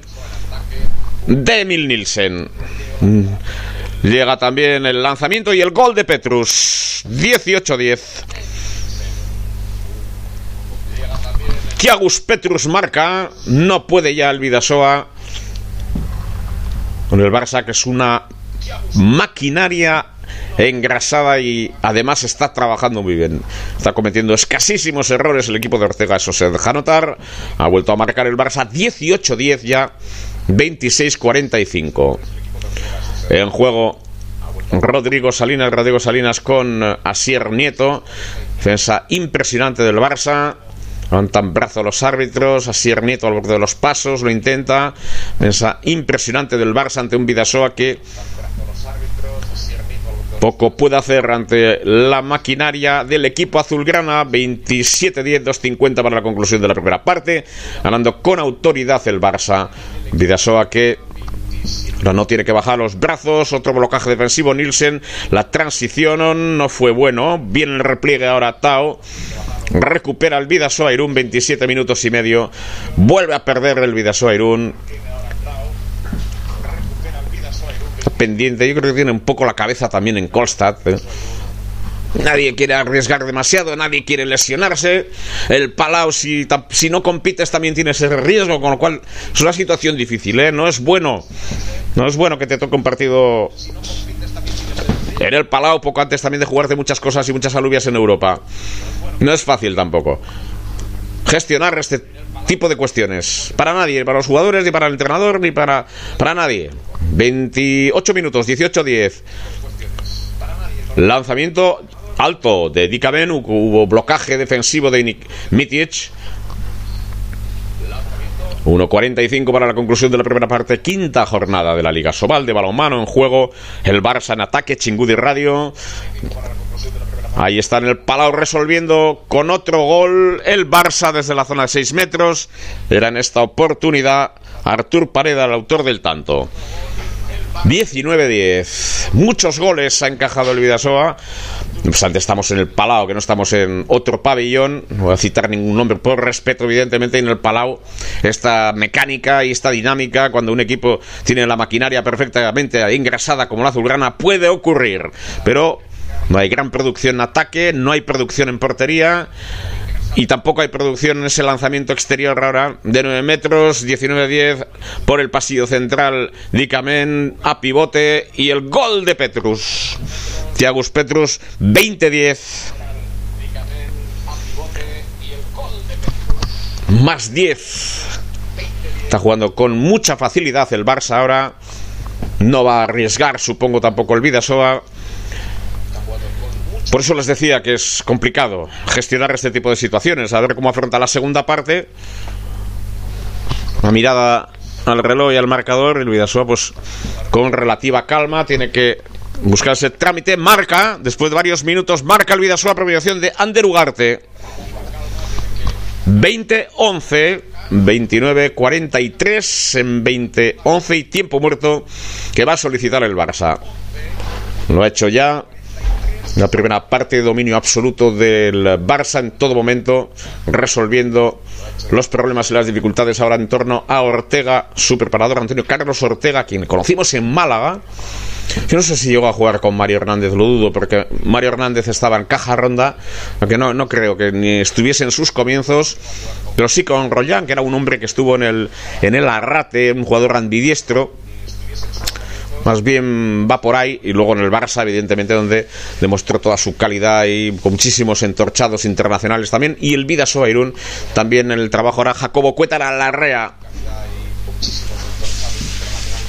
de Emil Nielsen. Llega también el lanzamiento y el gol de Petrus, 18-10. Tiagus Petrus marca, no puede ya el Vidasoa con el Barça que es una maquinaria engrasada y además está trabajando muy bien. Está cometiendo escasísimos errores el equipo de Ortega, eso se deja notar. Ha vuelto a marcar el Barça 18-10 ya, 26-45. En juego Rodrigo Salinas, Rodrigo Salinas con Asier Nieto. Defensa impresionante del Barça. Levantan brazo los árbitros, así Nieto al borde de los pasos, lo intenta. Esa impresionante del Barça ante un Vidasoa que poco puede hacer ante la maquinaria del equipo azulgrana. 27-10, 2-50 para la conclusión de la primera parte. Ganando con autoridad el Barça. Vidasoa que no tiene que bajar los brazos. Otro blocaje defensivo. Nielsen. La transición no fue bueno. Viene el repliegue ahora Tao. Recupera el Vidasoa Irún, 27 minutos y medio. Vuelve a perder el Vidasoa Irún. Pendiente, yo creo que tiene un poco la cabeza también en Kolstad. ¿eh? Nadie quiere arriesgar demasiado, nadie quiere lesionarse. El Palau, si, si, no compites, también tiene ese riesgo, con lo cual es una situación difícil. ¿eh? No es bueno, no es bueno que te toque un partido en el Palau, poco antes también de jugarte muchas cosas y muchas alubias en Europa. No es fácil tampoco gestionar este tipo de cuestiones. Para nadie, para los jugadores, ni para el entrenador, ni para, para nadie. 28 minutos, 18-10. Lanzamiento alto de Dikamen, hubo blocaje defensivo de Mitic. 1.45 para la conclusión de la primera parte, quinta jornada de la Liga Sobal de balonmano en juego, el Barça en ataque, Chingudi Radio. Ahí está en el Palau resolviendo con otro gol el Barça desde la zona de 6 metros. Era en esta oportunidad Artur Pareda, el autor del tanto. 19-10. Muchos goles ha encajado el Vidasoa. Antes estamos en el Palau, que no estamos en otro pabellón. No voy a citar ningún nombre por respeto, evidentemente, en el Palau. Esta mecánica y esta dinámica, cuando un equipo tiene la maquinaria perfectamente engrasada como la azulgrana, puede ocurrir. Pero no hay gran producción en ataque, no hay producción en portería. Y tampoco hay producción en ese lanzamiento exterior ahora de 9 metros, 19-10 por el pasillo central. Dicamen a pivote y el gol de Petrus. Tiagus Petrus, 20-10. Más 10. Está jugando con mucha facilidad el Barça ahora. No va a arriesgar, supongo, tampoco el Vidasoa. Por eso les decía que es complicado gestionar este tipo de situaciones, a ver cómo afronta la segunda parte. Una mirada al reloj y al marcador, el Vidasoa pues con relativa calma tiene que buscar ese trámite, marca, después de varios minutos, marca el Vidasoa la prohibición de Ander Ugarte. 20-11, 29-43 en 20-11 y tiempo muerto que va a solicitar el Barça. Lo ha hecho ya la primera parte de dominio absoluto del Barça en todo momento, resolviendo los problemas y las dificultades ahora en torno a Ortega, su preparador Antonio Carlos Ortega, quien conocimos en Málaga. Yo no sé si llegó a jugar con Mario Hernández, lo dudo, porque Mario Hernández estaba en caja ronda, aunque no, no creo que ni estuviese en sus comienzos, pero sí con Rollán, que era un hombre que estuvo en el, en el Arrate, un jugador ambidiestro más bien va por ahí y luego en el Barça evidentemente donde demostró toda su calidad y con muchísimos entorchados internacionales también y el Vidasoa Irún también en el trabajo ahora Jacobo Cuétara Larrea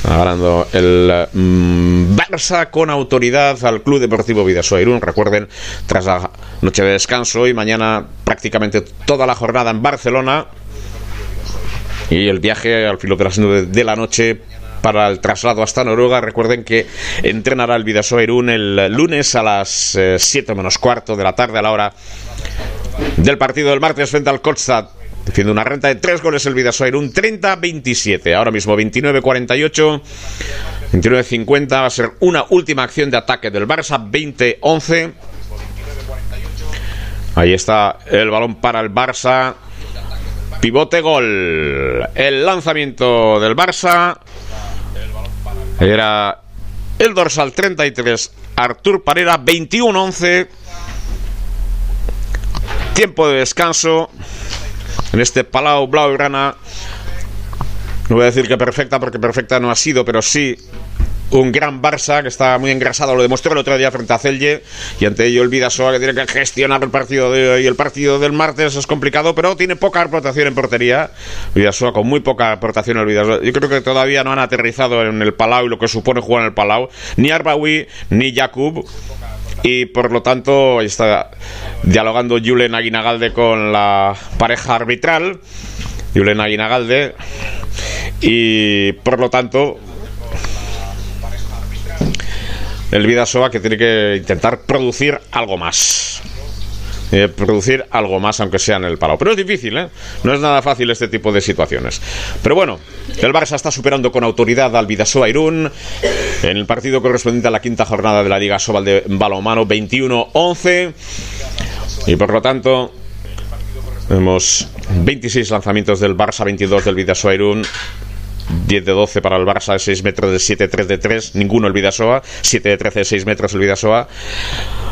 Hablando el mm, Barça con autoridad al Club Deportivo Vidasoa Irún. Recuerden, tras la noche de descanso y mañana prácticamente toda la jornada en Barcelona y el viaje al filo de la noche para el traslado hasta Noruega. Recuerden que entrenará el Vidasoa Irún el lunes a las 7 menos cuarto de la tarde a la hora del partido del martes frente al Kotstad. Defiende una renta de tres goles el Vidasoa un 30-27. Ahora mismo 29-48. 29-50 va a ser una última acción de ataque del Barça. 20-11. Ahí está el balón para el Barça. Pivote gol. El lanzamiento del Barça. Era el dorsal 33. Artur Parera 21-11. Tiempo de descanso en este Palau Blaugrana. No voy a decir que perfecta, porque perfecta no ha sido, pero sí un gran Barça que está muy engrasado, lo demostró el otro día frente a Celje y ante ello el Vidasoa que tiene que gestionar el partido de hoy. El partido del martes es complicado, pero tiene poca aportación en portería. Vidasoa con muy poca aportación el Vidasoa. Yo creo que todavía no han aterrizado en el Palau y lo que supone jugar en el Palau, ni Arbawi ni Jakub y por lo tanto está dialogando Julen Aguinagalde con la pareja arbitral, Julen Aguinagalde, y por lo tanto el Vidasoa que tiene que intentar producir algo más. Eh, producir algo más, aunque sea en el palo. Pero es difícil, ¿eh? No es nada fácil este tipo de situaciones. Pero bueno, el Barça está superando con autoridad al Vidasoa Irún en el partido correspondiente a la quinta jornada de la Liga Sobal de Balomano 21-11. Y por lo tanto, tenemos 26 lanzamientos del Barça, 22 del Vidasoa Irún. 10 de 12 para el Barça, 6 metros de 7, 3 de 3, ninguno el Vidasoa, 7 de 13, 6 metros el Vidasoa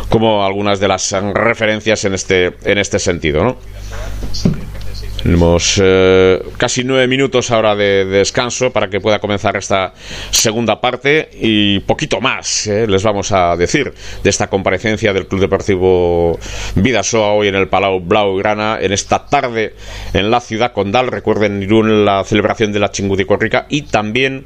como algunas de las referencias en este, en este sentido. ¿no? Tenemos eh, casi nueve minutos ahora de, descanso para que pueda comenzar esta segunda parte y poquito más eh, les vamos a decir de esta comparecencia del Club Deportivo Vidasoa hoy en el Palau Blaugrana en esta tarde en la ciudad condal. Recuerden Irún la celebración de la Chingudicorrica y también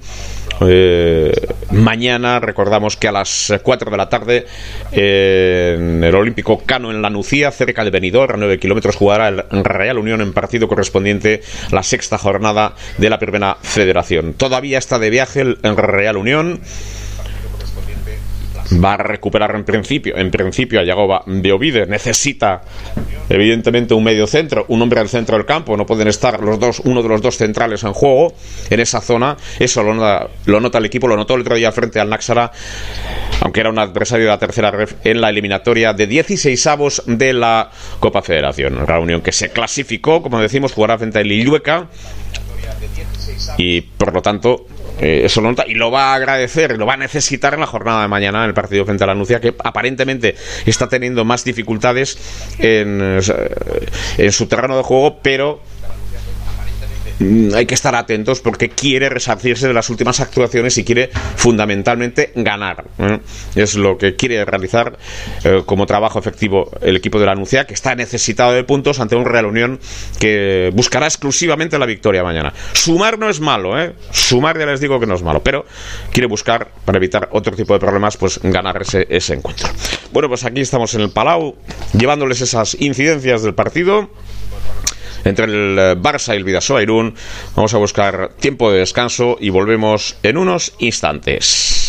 eh, mañana recordamos que a las 4 de la tarde en el Olímpico Cano en la Nucía, cerca de Benidorm, a 9 kilómetros, jugará el Real Unión en partido correspondiente a la sexta jornada de la primera federación. Todavía está de viaje el Real Unión va a recuperar en principio, en principio a Yagoba de Ovide. Necesita, evidentemente, un medio centro, un hombre al centro del campo. No pueden estar los dos, uno de los dos centrales en juego en esa zona. Eso lo nota, lo nota el equipo, lo notó el otro día frente al Naxara, aunque era un adversario de la tercera ref en la eliminatoria de 16 avos de la Copa Federación. Reunión que se clasificó, como decimos, jugará frente al Illueca y por lo tanto eh, eso lo nota y lo va a agradecer, lo va a necesitar en la jornada de mañana en el partido frente a la Anuncia, que aparentemente está teniendo más dificultades en, eh, su terreno de juego, pero hay que estar atentos porque quiere resarcirse de las últimas actuaciones y quiere fundamentalmente ganar. ¿eh? Es lo que quiere realizar eh, como trabajo efectivo el equipo de la Anuncia, que está necesitado de puntos ante un Real Unión que buscará exclusivamente la victoria mañana. Sumar no es malo, ¿eh? Sumar ya les digo que no es malo, pero quiere buscar, para evitar otro tipo de problemas, pues ganar ese, ese encuentro. Bueno, pues aquí estamos en el Palau, llevándoles esas incidencias del partido entre el eh, Barça y el Vidasoa Irún. Vamos a buscar tiempo de descanso y volvemos en unos instantes.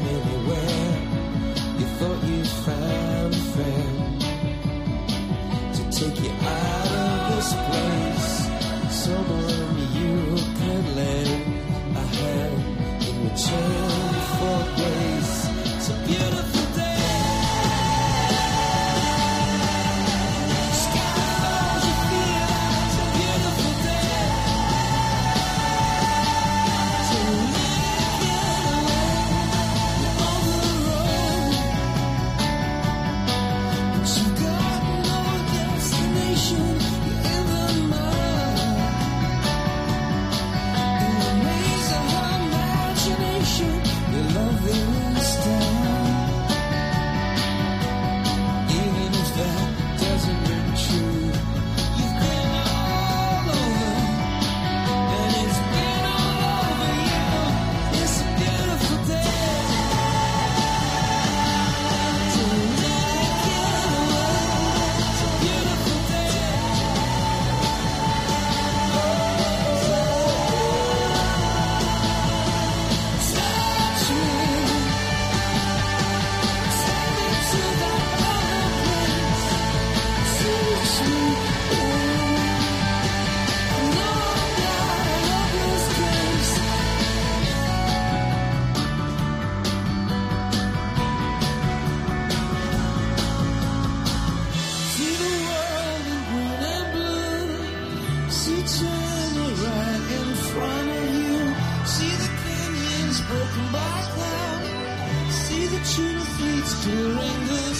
turn in front of you. See the canyons broken by clouds. See the the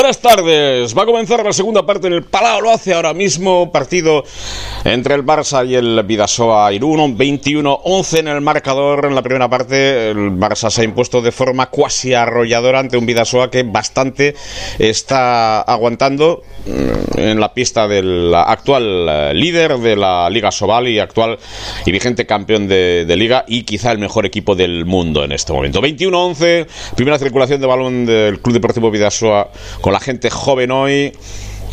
Buenas tardes. Va a comenzar la segunda parte en el Palau. Lo hace ahora mismo. Partido entre el Barça y el Vidasoa Irún. 21-11 en el marcador. En la primera parte, el Barça se ha impuesto de forma cuasi arrolladora ante un Vidasoa que bastante está aguantando mm, en la pista del actual eh, líder de la Liga Sobal y actual y vigente campeón de, de Liga y quizá el mejor equipo del mundo en este momento. 21-11, primera circulación de balón del Club Deportivo Vidasoa con la gente joven hoy.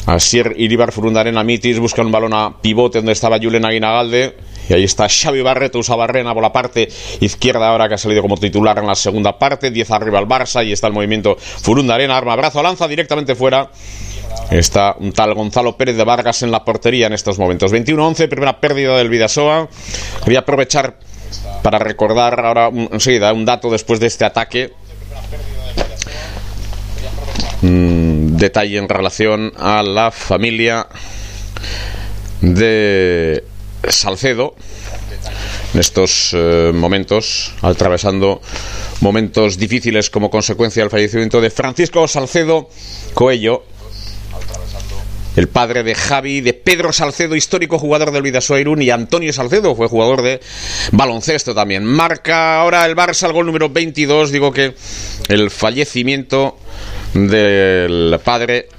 Asier Iribar Furundarena Mitis busca un balón a pivote donde estaba Julen Aguinagalde. Y ahí está Xavi Barreto, usa Barrena por la parte izquierda ahora que ha salido como titular en la segunda parte. 10 arriba al Barça y está el movimiento Furundarena, arma, brazo, lanza directamente fuera. Está un tal Gonzalo Pérez de Vargas en la portería en estos momentos. 21-11, primera pérdida del Vidasoa. Voy a aprovechar para recordar ahora enseguida un dato después de este ataque un detalle en relación a la familia de Salcedo en estos eh, momentos, atravesando momentos difíciles como consecuencia del fallecimiento de Francisco Salcedo Coello, el padre de Javi, de Pedro Salcedo, histórico jugador del Vidasoa Irún, y Antonio Salcedo, fue jugador de baloncesto también. Marca ahora el Barça el gol número 22, digo que el fallecimiento del padre.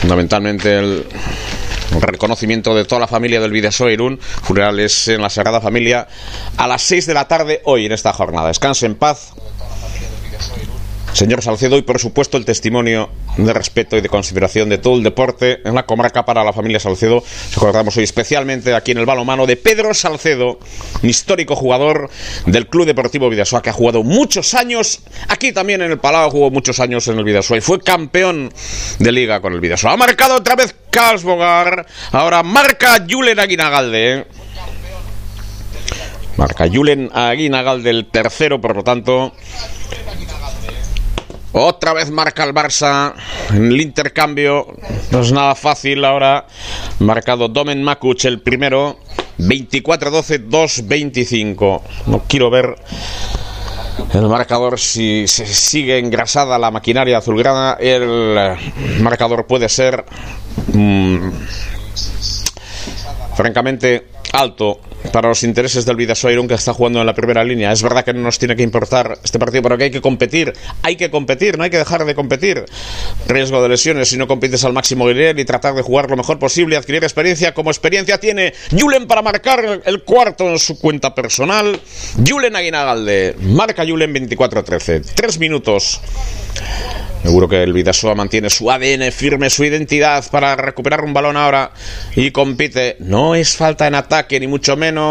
Fundamentalmente el reconocimiento de toda la familia del Vidasoa Irún, funerales en la Sagrada Familia, a las 6 de la tarde hoy en esta jornada. Descanse en paz señor Salcedo y por supuesto el testimonio de respeto y de consideración de todo el deporte en la comarca para la familia Salcedo. Recordamos hoy especialmente aquí en el balomano de Pedro Salcedo, un histórico jugador del Club Deportivo Vidasoa que ha jugado muchos años aquí también en el Palau, jugó muchos años en el Vidasoa y fue campeón de liga con el Vidasoa. Ha marcado otra vez Carlos Bogar, ahora marca Julen Aguinagalde. Marca Julen Aguinagalde el tercero, por lo tanto otra vez marca el Barça en el intercambio. No es nada fácil ahora. Marcado Domen Makuch el primero. 24-12, 2-25. No quiero ver el marcador si se sigue engrasada la maquinaria azulgrana. El marcador puede ser mm, francamente alto para los intereses del Vidasoa que está jugando en la primera línea. Es verdad que no nos tiene que importar este partido, pero que hay que competir. Hay que competir, no hay que dejar de competir. Riesgo de lesiones si no compites al máximo nivel y tratar de jugar lo mejor posible, adquirir experiencia. Como experiencia tiene Julen para marcar el cuarto en su cuenta personal. Julen Aguinagalde. Marca Julen 24-13. Tres minutos. Seguro que el Vidasoa mantiene su ADN firme, su identidad para recuperar un balón ahora y compite. No es falta en ataque, ni mucho menos.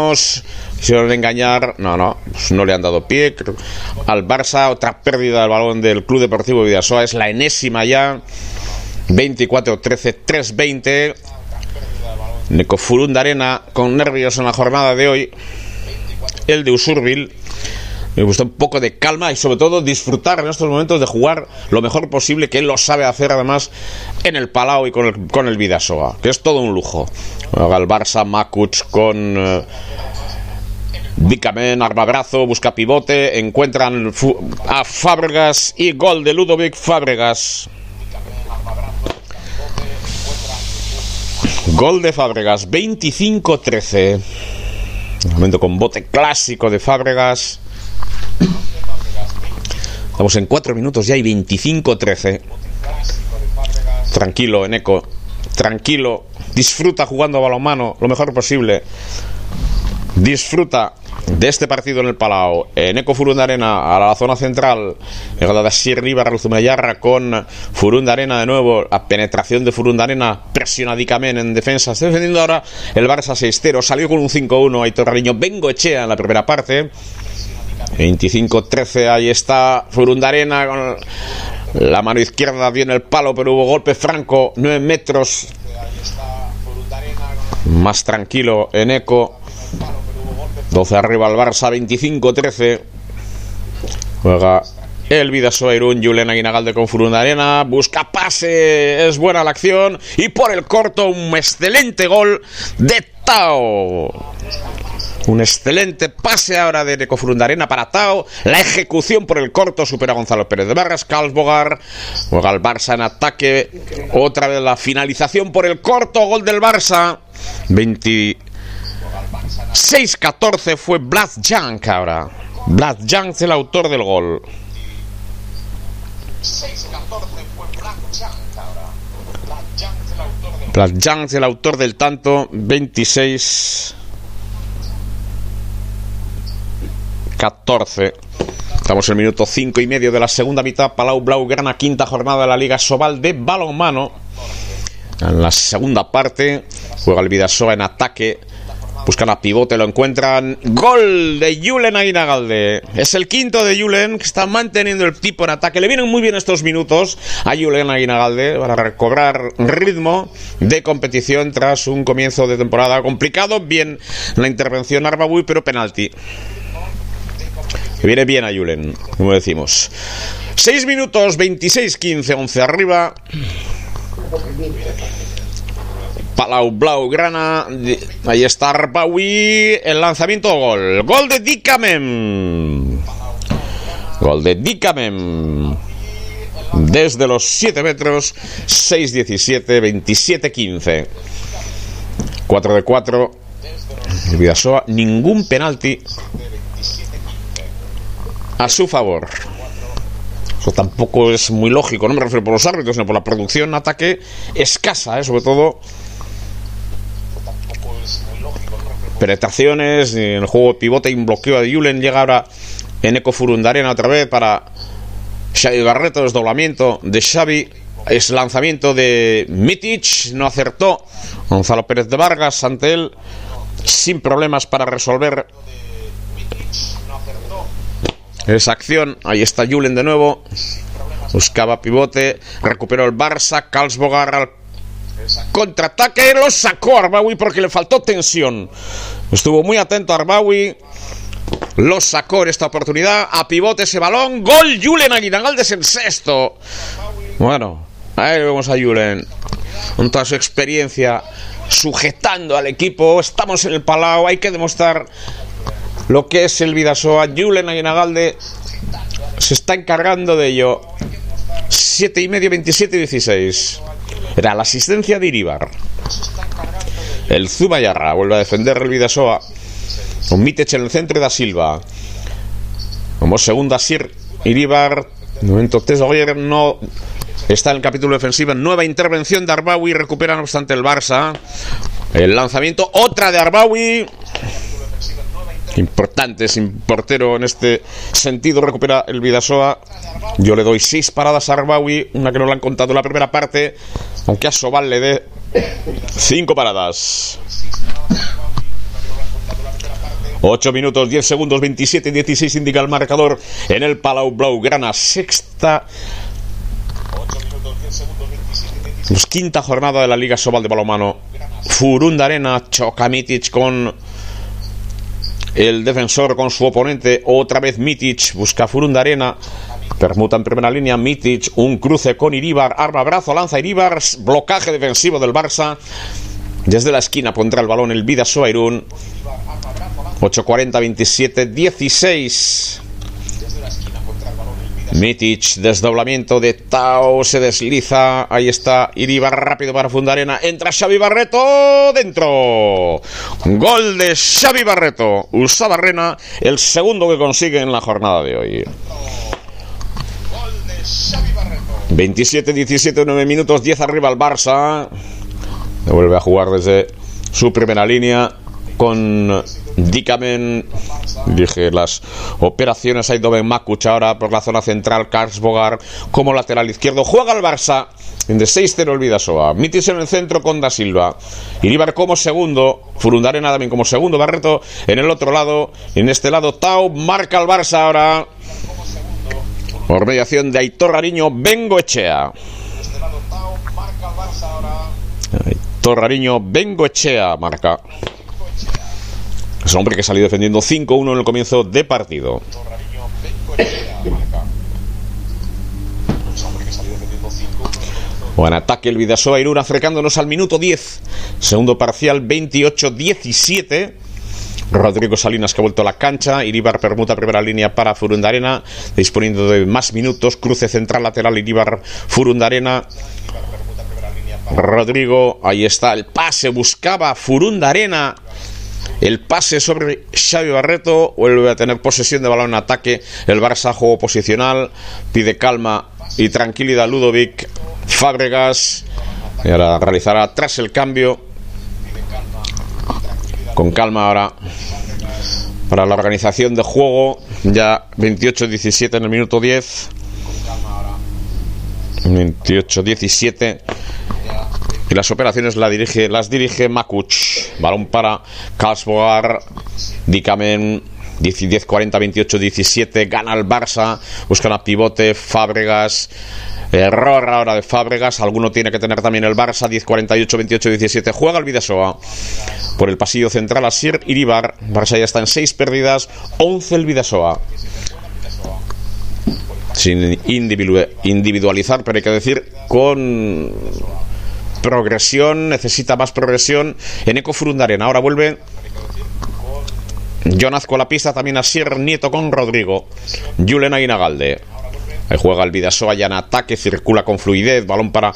Quisieron engañar. No, no, pues no le han dado pie. Al Barça, otra pérdida del balón del Club Deportivo Vidasoa. Es la enésima ya. 24-13, 3-20. Necofurunda Arena con nervios en la jornada de hoy. El de Usurbil me gusta un poco de calma y sobre todo disfrutar en estos momentos de jugar lo mejor posible, que él lo sabe hacer además en el Palau y con el, con el Vidasoa, que es todo un lujo. El Barça, Makuch con... Eh, armabrazo, busca pivote, encuentran a Fábregas y gol de Ludovic Fábregas. Gol de Fábregas, 25-13. Momento con bote clásico de Fábregas. Estamos en 4 minutos ya y 25-13. Tranquilo, Eneco. Tranquilo. Disfruta jugando a balonmano lo mejor posible. Disfruta de este partido en el Palau. Eneco Furundarena a la zona central. Llegada de Sir Zumayarra con Furundarena de nuevo. La penetración de Furundarena presionadicamente en defensa. Está defendiendo ahora el Barça 6-0. Salió con un 5-1 Aitor Rariño. Vengo Echea en la primera parte. 25-13, ahí está Furundarena con la mano izquierda viene el palo, pero hubo golpe franco, 9 metros. Más tranquilo en eco. 12 arriba al Barça, 25-13. Juega el Vidasoa Irún, Julen Aguinagalde con Furundarena. Busca pase, es buena la acción. Y por el corto, un excelente gol de Tao. Un excelente pase ahora de Necofurundarena para Tao. La ejecución por el corto supera a Gonzalo Pérez de Vargas. Carlos. Juega el Barça en ataque. Otra vez la finalización por el corto. Gol del Barça. 26-14 fue Blad Jank ahora. Blad Jank el autor del gol. 6-14 fue Jank Jank el autor del tanto. 26 14. Estamos en el minuto 5 y medio de la segunda mitad. Palau Blau gana quinta jornada de la Liga Sobal de balonmano. En la segunda parte juega el Vidasoa en ataque. Buscan a pivote, lo encuentran. Gol de Julen Aguinagalde. Es el quinto de Julen que está manteniendo el tipo en ataque. Le vienen muy bien estos minutos a Julen Aguinagalde para recobrar ritmo de competición tras un comienzo de temporada complicado. Bien la intervención Arbabuy, pero penalti. Viene bien a Julen, como decimos. 6 minutos, 26, 15, 11 arriba. Palau Blau Grana. Ahí está Arbawi. El lanzamiento gol. Gol de Dicamem. Gol de Dicamem. Desde los 7 metros. 6-17, 27-15. 4 de 4. Vidasoa. Ningún penalti a su favor. Eso tampoco es muy lógico, no me refiero por los árbitros, sino por la producción ataque escasa, ¿eh? sobre todo. Penetraciones, en el juego de pivote y un bloqueo de Julen llega ahora en Eco Furundarena otra vez para Xavi Barreto, desdoblamiento de Xavi, es lanzamiento de Mitic, no acertó Gonzalo Pérez de Vargas ante él, sin problemas para resolver esa acción. Ahí está Julen de nuevo. Buscaba pivote. Recuperó el Barça. Karlsbogar al contraataque. Lo sacó Arbawi porque le faltó tensión. Estuvo muy atento Arbawi. Lo sacó en esta oportunidad. A pivote ese balón. Gol Julen Aguinaldes en sexto. Bueno, ahí vemos a Julen. Con toda su experiencia sujetando al equipo. Estamos en el Palau. Hay que demostrar lo que es el Vidasoa. Julen Aguinagalde se está encargando de ello. 7 y medio, 27 y 16. Era la asistencia de Iribar. El Zubayarra vuelve a defender el Vidasoa. Con Mitech en el centro y da Silva. Como segunda Sir Iribar. momento Tesoguer no está en el capítulo defensivo. Nueva intervención de Arbawi. Recupera no obstante el Barça. El lanzamiento. Otra de Arbawi. Importante, sin portero en este sentido, recupera el Vidasoa. Yo le doy seis paradas a Arbawi, una que no le han contado en la primera parte, aunque a Sobal le dé cinco paradas. 8 minutos, 10 segundos, 27 y 16 indica el marcador en el Palau Blaugrana. Sexta. Pues quinta jornada de la Liga Sobal de Balomano. Furunda Arena, Chocamitic con el defensor con su oponente, otra vez Mitic, busca Furundarena. Permuta en primera línea, Mitic, un cruce con Iribar, arma brazo, lanza Iribar, blocaje defensivo del Barça. Desde la esquina pondrá el balón el Vida Soairún. 8.40, 27, 16. Mitic, desdoblamiento de Tao, se desliza. Ahí está Iribar rápido para Fundarena. Entra Xavi Barreto dentro. Gol de Xavi Barreto. Usa Barrena, el segundo que consigue en la jornada de hoy. 27-17, 9 minutos, 10 arriba el Barça. Vuelve a jugar desde su primera línea con Dikamen. Dije las operaciones Aidoben Makuch ahora por la zona central. Karsbogar como lateral izquierdo. Juega el Barça. En de 6-0 el Vidasoa. Mitis en el centro con Da Silva. Iribar como segundo. Furundarena también como segundo. Barreto en el otro lado. En este lado Tau marca el Barça ahora. Por mediación de Aitor Rariño. Vengo Echea. Aitor Rariño. Vengo Echea marca. Es hombre que salió defendiendo 5-1 en el comienzo de partido. Buen ataque el Vidasoa Irún acercándonos al minuto 10. Segundo parcial 28-17. Rodrigo Salinas que ha vuelto a la cancha. Iribar permuta primera línea para Furundarena. Disponiendo de más minutos. Cruce central lateral Iribar Furundarena. Rodrigo, ahí está el pase. Buscaba Furundarena. El pase sobre Xavi Barreto. Vuelve a tener posesión de balón en ataque. El Barça juego posicional. Pide calma y tranquilidad Ludovic. Fábregas. Y ahora realizará tras el cambio. Con calma ahora. Para la organización de juego. Ya 28-17 en el minuto 10. 28-17. Y las operaciones la dirige, las dirige Makuch. Balón para Karlsbogar. Dikamen. 10, 40, 28, 17. Gana el Barça. Buscan a pivote. Fábregas. Error ahora de Fábregas. Alguno tiene que tener también el Barça. 10, 48, 28, 17. Juega el Vidasoa. Por el pasillo central Asier Iribar. Barça ya está en 6 pérdidas. 11 el Vidasoa. Sin individualizar, pero hay que decir con progresión. Necesita más progresión en Eco Furundarena. Ahora vuelve Jonas con la pista, también Asier Nieto con Rodrigo. Julen Aguinagalde. Ahí juega el Vidasoa ya en ataque, circula con fluidez, balón para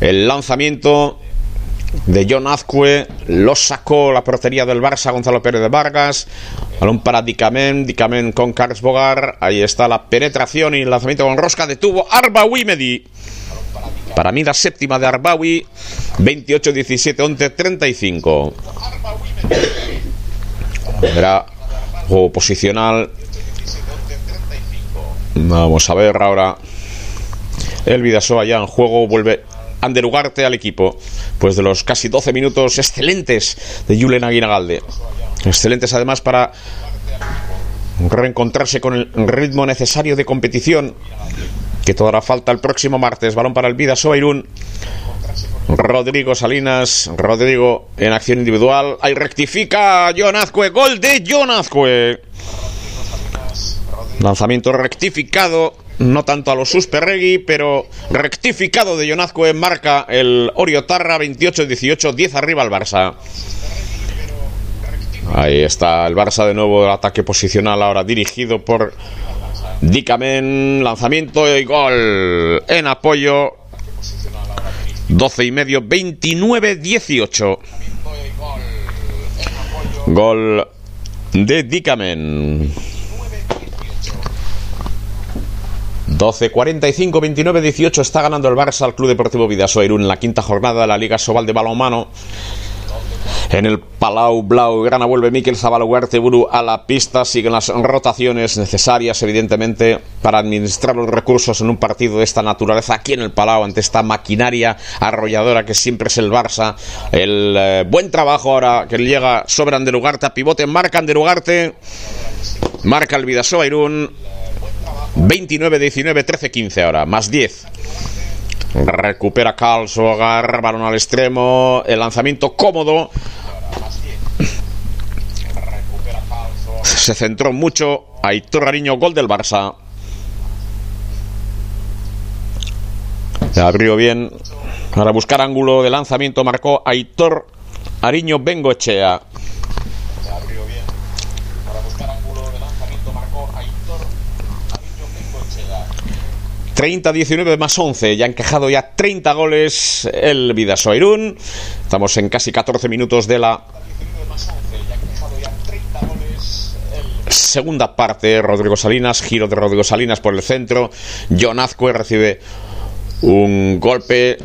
el lanzamiento de John Azcue, lo sacó la portería del Barça Gonzalo Pérez de Vargas, balón para Dicamen, Dicamen con Carlos Bogar, ahí está la penetración y el lanzamiento con rosca de tubo, Arbawi Medi. Para mí la séptima de Arbawi, 28-17, 11-35. Era juego posicional. Vamos a ver ahora. El Vidasoa ya en juego vuelve Ander Ugarte al equipo. Pues de los casi 12 minutos excelentes de Julen Aguinagalde. Excelentes además para reencontrarse con el ritmo necesario de competición que todavía falta el próximo martes. Balón para el Vidasoa Irún. Rodrigo Salinas, Rodrigo en acción individual. Ahí rectifica John gol de John. Lanzamiento rectificado, no tanto a los Susperregui, pero rectificado de John Azcue marca el Oriotarra 28-18, 10 arriba al Barça. Ahí está el Barça de nuevo, el ataque posicional ahora dirigido por Dicamen, lanzamiento y gol en apoyo 12 y medio, 29, 18. Gol de Dicamen. 12, 45, 29, 18 está ganando el Barça al Club Deportivo Vidasoa en la quinta jornada de la Liga Sobal de Balonmano. En el Palau Blau Grana vuelve Miquel Zabaloguarte Buru a la pista. Siguen las rotaciones necesarias, evidentemente, para administrar los recursos en un partido de esta naturaleza aquí en el Palau, ante esta maquinaria arrolladora que siempre es el Barça. El eh, buen trabajo ahora que llega sobre Anderugarte a pivote. Marca Anderugarte. Marca el Vidasoa Irún. 29, 19, 13, 15 ahora. Más 10. Recupera Calso, agarra balón al extremo, el lanzamiento cómodo. Se centró mucho Aitor Ariño, gol del Barça. abrió bien. Para buscar ángulo de lanzamiento marcó Aitor Ariño Bengoechea. 30-19 más 11. Ya ha encajado ya 30 goles el Vidasoa Irún. Estamos en casi 14 minutos de la segunda parte. Rodrigo Salinas, giro de Rodrigo Salinas por el centro. John Azcue recibe un golpe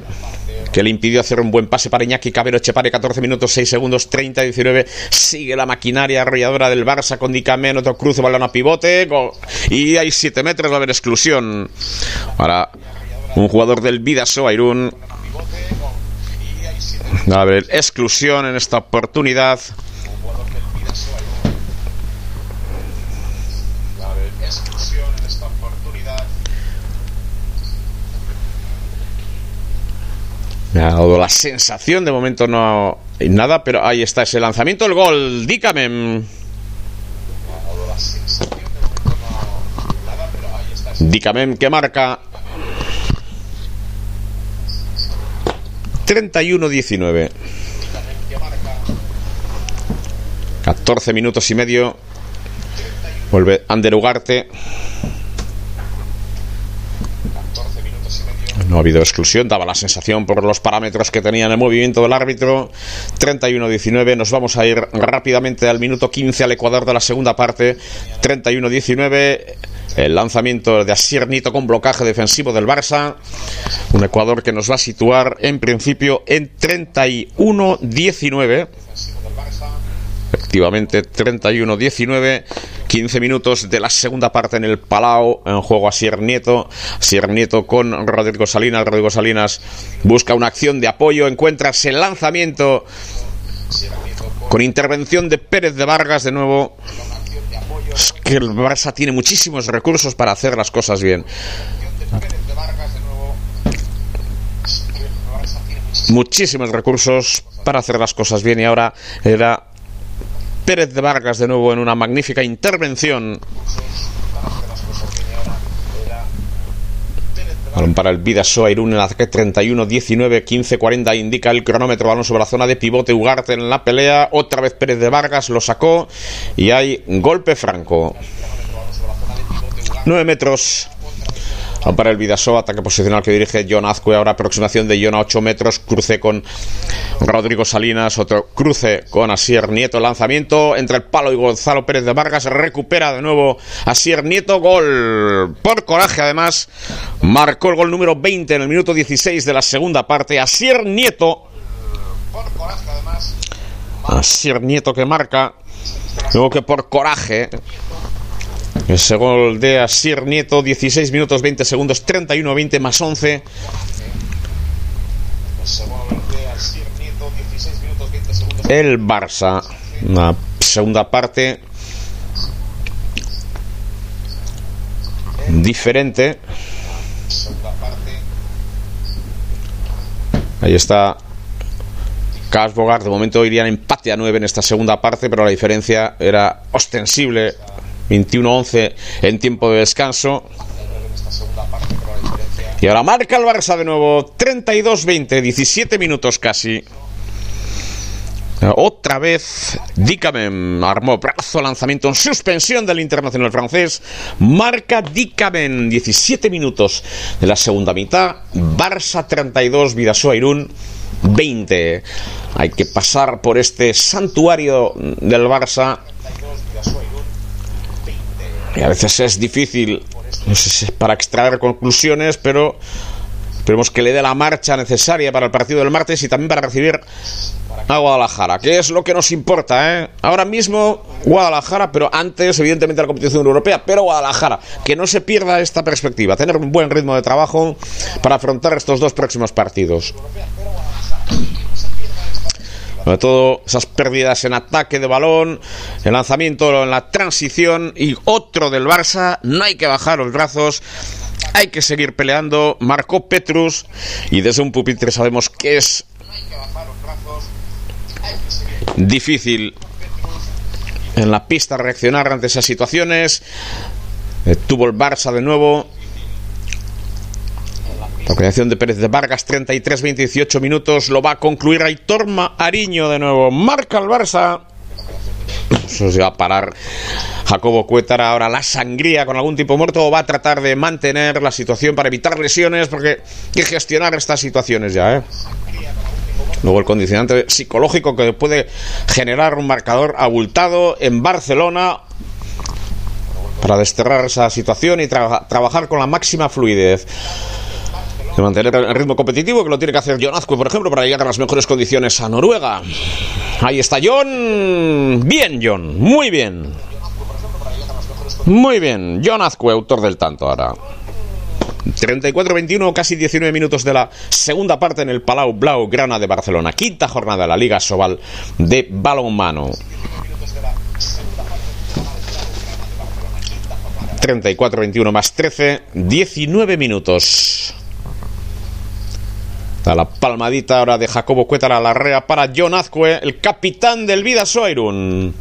que le impidió hacer un buen pase para Iñaki Cabero Chepare, 14 minutos 6 segundos, 30 19. Sigue la maquinaria arrolladora del Barça con Dicamen, otro cruce, balón a pivote. Y hay 7 metros, va a haber exclusión. Para un jugador del Vidaso, Irún. Va a haber exclusión en esta oportunidad. Me ha dado la sensación, de momento no hay nada, pero ahí está ese lanzamiento, el gol, Dícame. Dícame que marca. 31-19. 14 minutos y medio. Vuelve Ander Ugarte. No ha habido exclusión, daba la sensación por los parámetros que tenía en el movimiento del árbitro. 31-19, nos vamos a ir rápidamente al minuto 15 al Ecuador de la segunda parte. 31-19, el lanzamiento de Asier Nito con blocaje defensivo del Barça. Un Ecuador que nos va a situar en principio en 31-19. Efectivamente, 31-19. 15 minutos de la segunda parte en el Palau, en juego a Sier Nieto. Sier Nieto con Rodrigo Salinas. Rodrigo Salinas busca una acción de apoyo, encuentra ese lanzamiento con intervención de Pérez de Vargas de nuevo. Es que el Barça tiene muchísimos recursos para hacer las cosas bien. Muchísimos recursos para hacer las cosas bien y ahora era Pérez de Vargas de nuevo en una magnífica intervención. Balón para el Vidasoa Irún en ataque 31, 19, 15, 40 indica el cronómetro. Balón sobre la zona de pivote Ugarte en la pelea. Otra vez Pérez de Vargas lo sacó y hay golpe franco. 9 metros para el Vidasoa, ataque posicional que dirige John Azcue. Ahora aproximación de John a 8 metros. Cruce con Rodrigo Salinas. Otro cruce con Asier Nieto. Lanzamiento entre el palo y Gonzalo Pérez de Vargas. Recupera de nuevo Asier Nieto. Gol por coraje, además. Marcó el gol número 20 en el minuto 16 de la segunda parte. Asier Nieto. Por coraje, además. Asier Nieto que marca. Luego que por coraje ese gol de Asier Nieto, 16 minutos 20 segundos, 31-20 más 11. El Barça, una segunda parte diferente. Ahí está Casbogar. De momento irían empate a 9 en esta segunda parte, pero la diferencia era ostensible 21-11 en tiempo de descanso. Y ahora marca el Barça de nuevo. 32-20, 17 minutos casi. Otra vez Dicamen armó brazo lanzamiento en suspensión del internacional francés. Marca Dicamen 17 minutos de la segunda mitad. Barça 32, Vidasoa Irún 20. Hay que pasar por este santuario del Barça a veces es difícil para extraer conclusiones, pero esperemos que le dé la marcha necesaria para el partido del martes y también para recibir a Guadalajara, que es lo que nos importa. ¿eh? Ahora mismo Guadalajara, pero antes evidentemente la competición europea, pero Guadalajara, que no se pierda esta perspectiva, tener un buen ritmo de trabajo para afrontar estos dos próximos partidos. Sobre todo esas pérdidas en ataque de balón, el lanzamiento en la transición y otro del Barça. No hay que bajar los brazos. Hay que seguir peleando. Marcó Petrus y desde un pupitre sabemos que es difícil en la pista reaccionar ante esas situaciones. Eh, tuvo el Barça de nuevo la creación de Pérez de Vargas, 33-28 minutos, lo va a concluir Aitor Ariño de nuevo. Marca el Barça. Eso se va a parar Jacobo Cuétara ahora la sangría con algún tipo muerto o va a tratar de mantener la situación para evitar lesiones porque hay que gestionar estas situaciones ya, ¿eh? Luego el condicionante psicológico que puede generar un marcador abultado en Barcelona para desterrar esa situación y trabajar con la máxima fluidez de mantener el ritmo competitivo que lo tiene que hacer John Azcue, por ejemplo, para llegar a las mejores condiciones a Noruega. Ahí está John. Bien, John. Muy bien. Muy bien. John Azcue, autor del tanto ahora. 34-21, casi 19 minutos de la segunda parte en el Palau Blau Grana de Barcelona. Quinta jornada de la Liga Sobal de balonmano. 34-21 más 13, 19 minutos la palmadita ahora de Jacobo Cuétara Larrea para John Azcue, el capitán del Vida Soirun.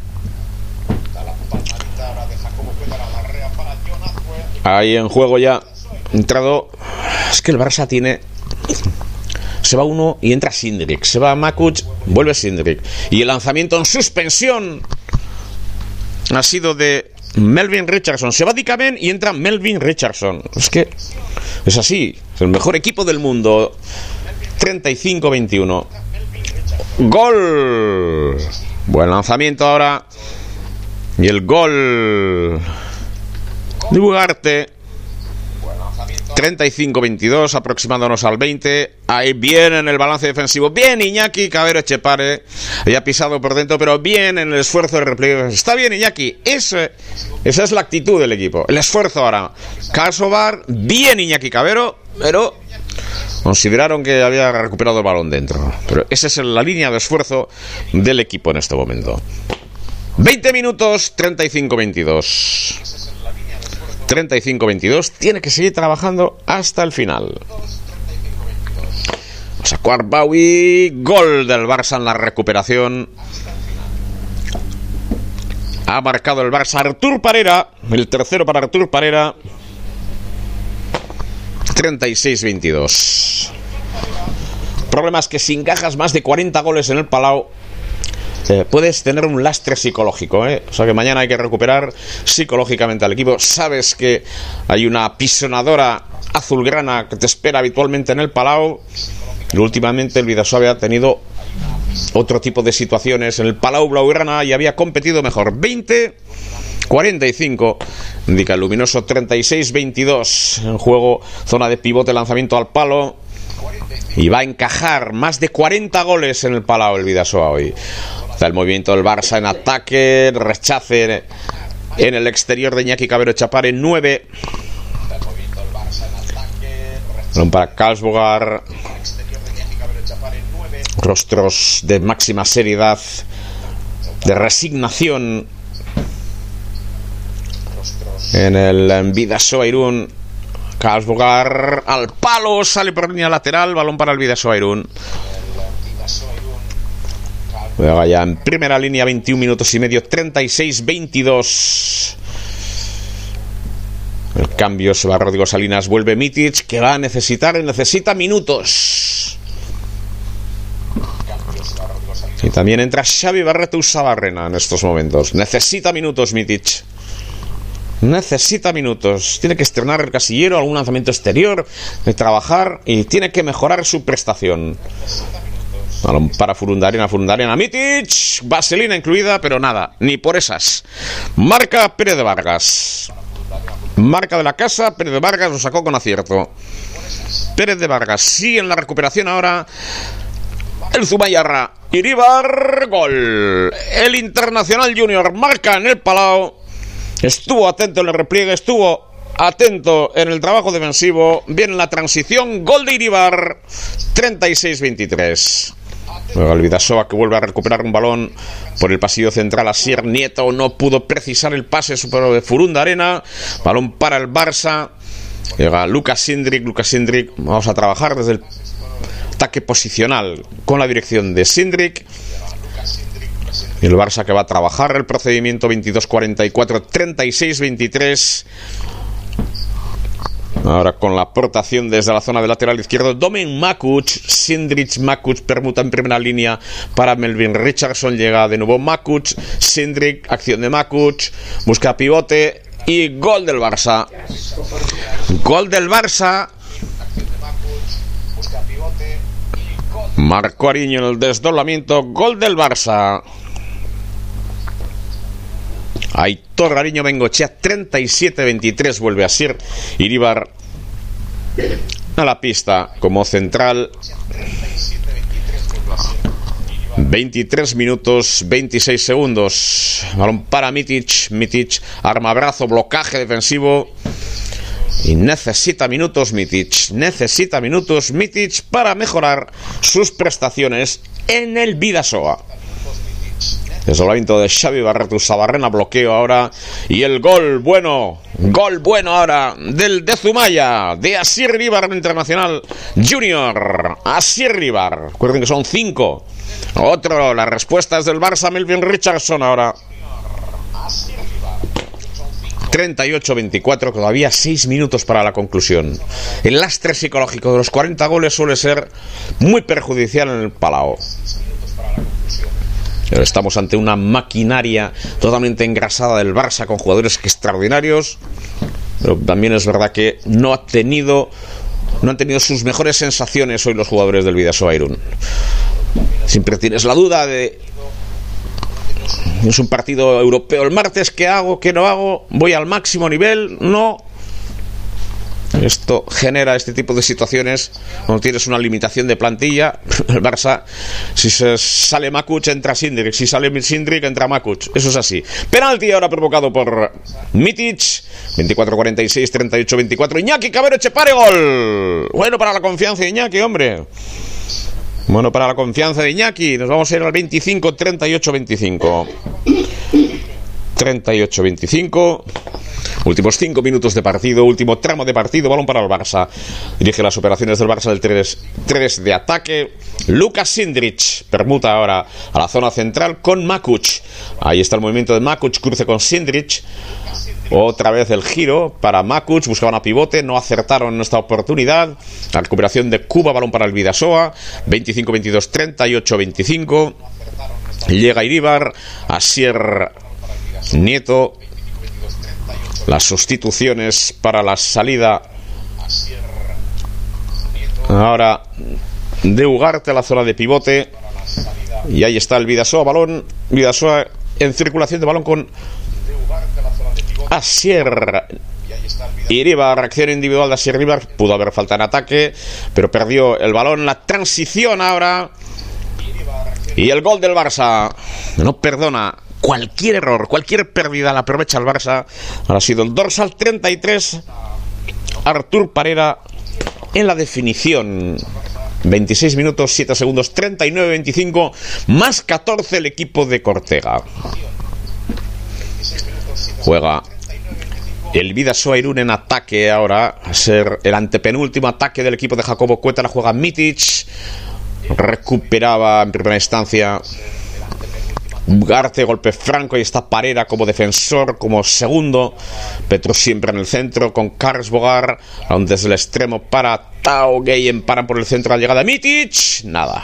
Ahí en juego ya entrado. Es que el Barça tiene se va uno y entra Sindrik. Se va Makuch, vuelve Sindrik. Y el lanzamiento en suspensión ha sido de Melvin Richardson. Se va Dikamen y entra Melvin Richardson. Es que es así. Es el mejor equipo del mundo. 35-21. Gol. Buen lanzamiento ahora. Y el gol de Bugarte. 35-22, aproximándonos al 20. Ahí bien en el balance defensivo. Bien Iñaki Cabero Chepare. ha pisado por dentro, pero bien en el esfuerzo de repliegue. Está bien Iñaki. esa es la actitud del equipo. El esfuerzo ahora. Casobar, bien Iñaki Cabero, pero consideraron que había recuperado el balón dentro. Pero esa es la línea de esfuerzo del equipo en este momento. 20 minutos, 35-22. 35-22, tiene que seguir trabajando hasta el final. Sacuar gol del Barça en la recuperación. Ha marcado el Barça Artur Parera, el tercero para Artur Parera. 36-22. Problema es que si encajas más de 40 goles en el Palau, puedes tener un lastre psicológico. ¿eh? O sea que mañana hay que recuperar psicológicamente al equipo. Sabes que hay una pisonadora azulgrana que te espera habitualmente en el Palau. Y últimamente el Vidasoa ha tenido otro tipo de situaciones. En el Palau Blaugrana y había competido mejor. 20. 45, indica el luminoso 36-22 en juego, zona de pivote, lanzamiento al palo y va a encajar más de 40 goles en el Palau el Vidasoa hoy. Está el movimiento del Barça en ataque, rechace en el exterior de Iñaki Cabero Chapare, 9. Para. Rostros de máxima seriedad, de resignación en el Vidasoa Irún. Carlsbogar al palo, sale por línea lateral, balón para el Vidasoa Irún. Juega ya en primera línea, 21 minutos y medio, 36-22. El cambio se va Rodrigo Salinas, vuelve Mitic, que va a necesitar, necesita minutos. Y también entra Xavi Barreto Sabarrena en estos momentos. Necesita minutos Mitic. Necesita minutos. Tiene que estrenar el casillero, algún lanzamiento exterior, trabajar y tiene que mejorar su prestación para Furundarena, Furundarena, Mitic, vaselina incluida, pero nada, ni por esas. Marca Pérez de Vargas. Marca de la casa, Pérez de Vargas lo sacó con acierto. Pérez de Vargas sigue en la recuperación ahora. El Zumayarra. Iribar, gol. El Internacional Junior marca en el Palau. Estuvo atento en el repliegue, estuvo atento en el trabajo defensivo. Viene la transición, gol de Iribar. 36-23. El Vidasoa que vuelve a recuperar un balón por el pasillo central. Asier Nieto no pudo precisar el pase de Furunda Arena. Balón para el Barça. Llega Lucas Sindrik. Lucas Sindrik. Vamos a trabajar desde el ataque posicional con la dirección de Sindrik. El Barça que va a trabajar el procedimiento 22-44, 36-23. Ahora con la aportación desde la zona de lateral izquierdo, Domen Makuch, Sindrich Makuch permuta en primera línea para Melvin Richardson, llega de nuevo Makuch, Sindrich, acción de Makuch, busca pivote y gol del Barça. Gol del Barça. Marco Ariño en el desdoblamiento, gol del Barça. Aitor Ariño Bengochea 37-23 vuelve a ser Iribar a la pista como central. 23 minutos 26 segundos. Balón para Mitic Mitic arma brazo blocaje defensivo. Y necesita minutos Mitic necesita minutos Mitic para mejorar sus prestaciones en el Vidasoa Desolamiento de Xavi Barreto Sabarrena, bloqueo ahora. Y el gol bueno, gol bueno ahora del de Zumaya, de Asir Ribar Internacional Junior. Asir Ribar. Recuerden que son cinco. Otro, la respuesta es del Barça, Melvin Richardson ahora. 38-24, todavía 6 minutos para la conclusión. El lastre psicológico de los 40 goles suele ser muy perjudicial en el Palau. Estamos ante una maquinaria totalmente engrasada del Barça con jugadores extraordinarios. Pero también es verdad que no ha tenido no han tenido sus mejores sensaciones hoy los jugadores del Vidasoa Irún. Siempre tienes la duda de es un partido europeo el martes, ¿qué hago? ¿Qué no hago? ¿Voy al máximo nivel? No. Esto genera este tipo de situaciones cuando tienes una limitación de plantilla. El Barça, si se sale Makuch, entra Sindrik. Si sale Sindrik, entra Makuch. Eso es así. Penalti ahora provocado por Mitic. 24-46, 38-24. Iñaki Cabero Chepare, gol. Bueno para la confianza de Iñaki, hombre. Bueno, para la confianza de Iñaki, nos vamos a ir al 25, 38, 25. 38, 25. Últimos 5 minutos de partido, último tramo de partido, balón para el Barça. Dirige las operaciones del Barça del 3, 3 de ataque. Lucas Sindrich permuta ahora a la zona central con Makuch. Ahí está el movimiento de Makuch, cruce con Sindrich. Otra vez el giro para Makuch, buscaban a pivote, no acertaron en esta oportunidad. La recuperación de Cuba, balón para el Vidasoa, 25-22, 38-25. Llega Iribar, Asier Nieto. Las sustituciones para la salida. Ahora de Ugarte a la zona de pivote. Y ahí está el Vidasoa, balón. Vidasoa en circulación de balón con Asier Iribar, reacción individual de Asier Ribar, pudo haber falta en ataque, pero perdió el balón, la transición ahora. Y el gol del Barça. No perdona cualquier error, cualquier pérdida la aprovecha el Barça. Ahora ha sido el dorsal 33. Artur Parera en la definición. 26 minutos, 7 segundos, 39-25, más 14 el equipo de Cortega. Juega el Vidasoa Irún en ataque ahora, a ser el antepenúltimo ataque del equipo de Jacobo Cueta, la juega Mitic, recuperaba en primera instancia Ugarte, golpe franco, y está Parera como defensor, como segundo. Petro siempre en el centro, con Carlos Bogar, desde el extremo para Tao paran por el centro la llegada de Mitic. Nada.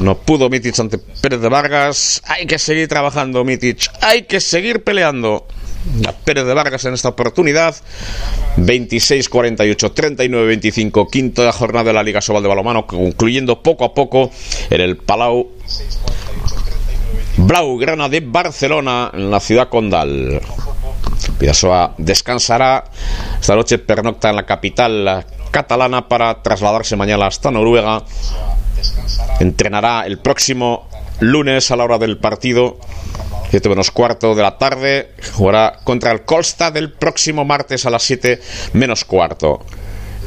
No pudo Mitic ante Pérez de Vargas. Hay que seguir trabajando, Mitic. Hay que seguir peleando. La Pérez de Vargas en esta oportunidad. 26-48, 39-25, quinta jornada de la Liga Sobal de Balomano, concluyendo poco a poco en el Palau Blaugrana de Barcelona, en la ciudad condal. Pidasoa descansará esta noche, pernocta en la capital catalana para trasladarse mañana hasta Noruega. Entrenará el próximo lunes a la hora del partido 7 menos cuarto de la tarde. Jugará contra el Colsta del próximo martes a las 7 menos cuarto.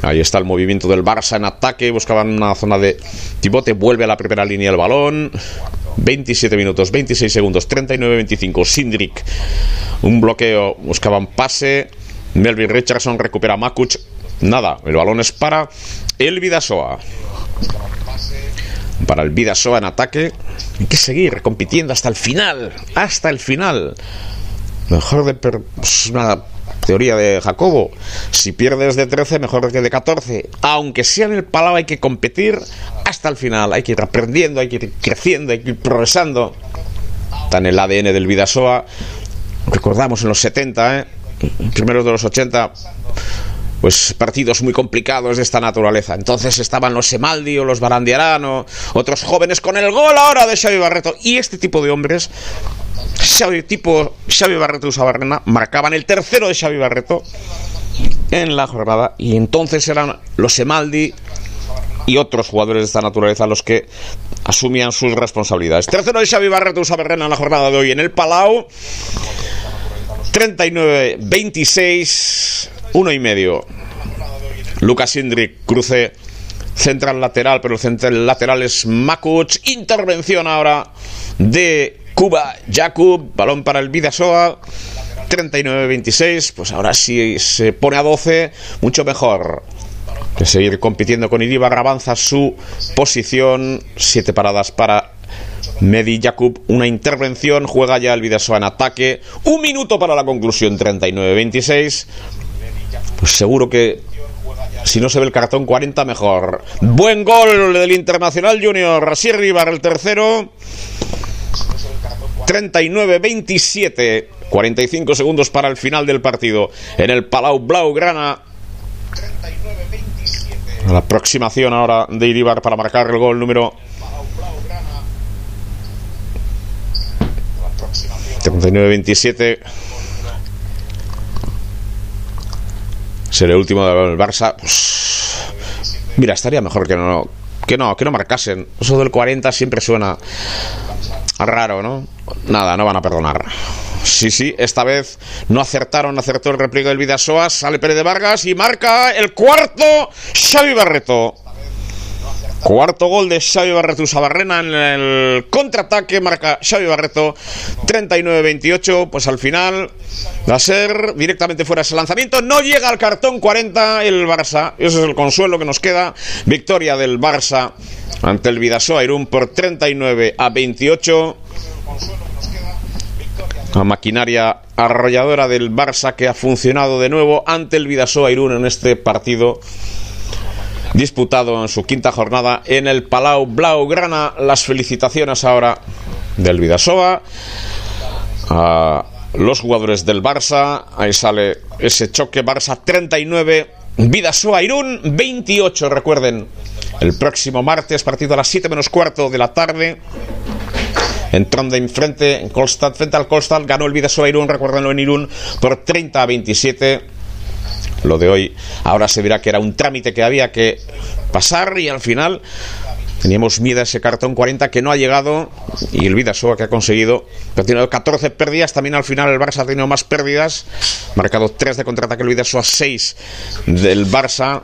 Ahí está el movimiento del Barça en ataque. Buscaban una zona de pivote. Vuelve a la primera línea el balón. 27 minutos, 26 segundos, 39-25. Sindrik. Un bloqueo. Buscaban pase. Melvin Richardson recupera a Makuch. Nada. El balón es para el Vidasoa para el Vidasoa en ataque. Hay que seguir compitiendo hasta el final, hasta el final. Mejor de pues, una teoría de Jacobo. Si pierdes de 13, mejor que de 14. Aunque sea en el Palau, hay que competir hasta el final. Hay que ir aprendiendo, hay que ir creciendo, hay que ir progresando. Está en el ADN del Vidasoa. Recordamos en los 70, ¿eh? primeros de los 80 pues partidos muy complicados de esta naturaleza. Entonces estaban los Semaldi o los Barandiarano, otros jóvenes con el gol ahora de Xavi Barreto. Y este tipo de hombres, Xavi, tipo Xavi Barreto y Sabarrena, marcaban el tercero de Xavi Barreto en la jornada. Y entonces eran los Semaldi y otros jugadores de esta naturaleza los que asumían sus responsabilidades. Tercero de Xavi Barreto y Sabarrena en la jornada de hoy en el Palau. 39-26 uno y medio. Lucas Indrik, cruce central lateral, pero el central lateral es Makuch. Intervención ahora de Cuba, Jakub, balón para el Vidasoa. 39-26, pues ahora sí se pone a 12, mucho mejor. Que seguir compitiendo con Iribar, avanza su posición. Siete paradas para Medi Jakub una intervención, juega ya el Vidasoa en ataque. Un minuto para la conclusión, 39-26. Pues seguro que si no se ve el cartón 40 mejor. Buen gol del Internacional Junior. Rasier Rivar el tercero. 39-27. 45 segundos para el final del partido en el Palau Blaugrana. La aproximación ahora de Iribar para marcar el gol número 39-27. Será el último del Barça. Pues, mira, estaría mejor que no, que no, que no marcasen. Eso del 40 siempre suena raro, ¿no? Nada, no van a perdonar. Sí, sí, esta vez no acertaron, acertó el repliegue del Vidasoa, sale Pérez de Vargas y marca el cuarto Xavi Barreto. Cuarto gol de Xavi Barreto Sabarrena en el contraataque, marca Xavi Barreto 39-28, pues al final va a ser directamente fuera ese lanzamiento, no llega al cartón 40 el Barça, ese es el consuelo que nos queda, victoria del Barça ante el Vidasoa Irún por 39 a 28. La maquinaria arrolladora del Barça que ha funcionado de nuevo ante el Vidasoa Irún en este partido disputado en su quinta jornada en el Palau Blaugrana. Las felicitaciones ahora del Vidasoa a los jugadores del Barça. Ahí sale ese choque Barça 39, Vidasoa Irún 28, recuerden. El próximo martes, partido a las 7 menos cuarto de la tarde. En Trondheim frente, en Kolstad, frente al Kolstad, ganó el Vidasoa Irún, recuérdenlo en Irún, por 30 a 27 lo de hoy. Ahora se verá que era un trámite que había que pasar y al final teníamos miedo a ese cartón 40 que no ha llegado y el Vidasoa que ha conseguido, que ha tenido 14 pérdidas, también al final el Barça ha tenido más pérdidas, marcado 3 de contraataque el Vidasoa, 6 del Barça.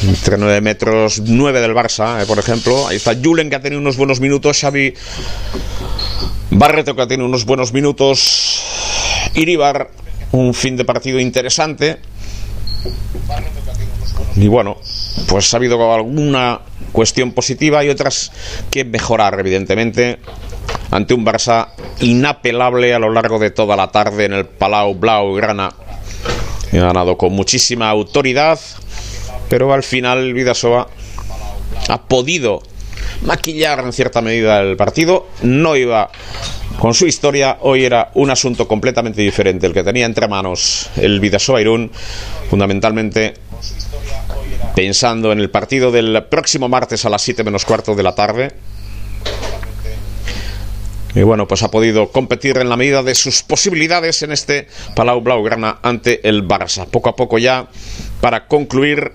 Entre 9 metros, 9 del Barça, eh, por ejemplo. Ahí está Julen que ha tenido unos buenos minutos. Xavi Barreto que ha tenido unos buenos minutos. Iribar un fin de partido interesante. Y bueno, pues ha habido alguna cuestión positiva y otras que mejorar, evidentemente, ante un Barça inapelable a lo largo de toda la tarde en el Palau Blau Grana. Ha ganado con muchísima autoridad, pero al final Vidasoa ha podido maquillar en cierta medida el partido. No iba con su historia, hoy era un asunto completamente diferente el que tenía entre manos el Vidasoa Irún, fundamentalmente pensando en el partido del próximo martes a las 7 menos cuarto de la tarde. Y bueno, pues ha podido competir en la medida de sus posibilidades en este Palau Blaugrana ante el Barça. Poco a poco ya para concluir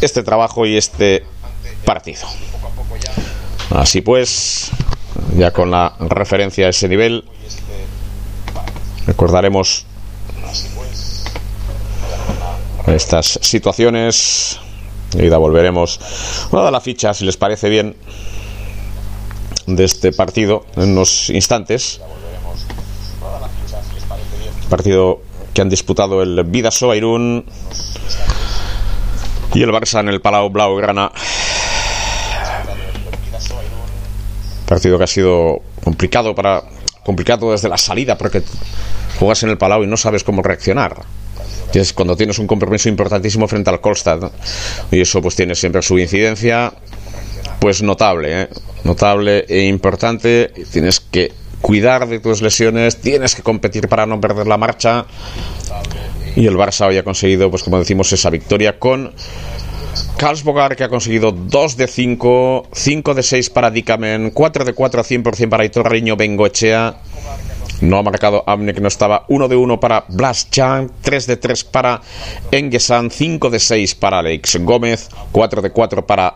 este trabajo y este partido. Así pues, ya con la referencia a ese nivel, recordaremos estas situaciones. Y la volveremos a la ficha, si les parece bien, de este partido en unos instantes. Partido que han disputado el Vidasoa Irún y el Barça en el Palau Blaugrana Partido que ha sido complicado para complicado desde la salida porque juegas en el Palau y no sabes cómo reaccionar. Es cuando tienes un compromiso importantísimo frente al Kolstad y eso pues tiene siempre su incidencia pues notable, ¿eh? notable e importante. Tienes que cuidar de tus lesiones, tienes que competir para no perder la marcha. Y el Barça hoy ha conseguido, pues como decimos, esa victoria con Karlsbogar que ha conseguido 2 de 5, 5 de 6 para Dikamen, 4 de 4 a 100% para Itorriño Bengoechea. No ha marcado Amne que no estaba 1 de 1 para Blas Chan, 3 de 3 para Engesan, 5 de 6 para Alex Gómez, 4 de 4 para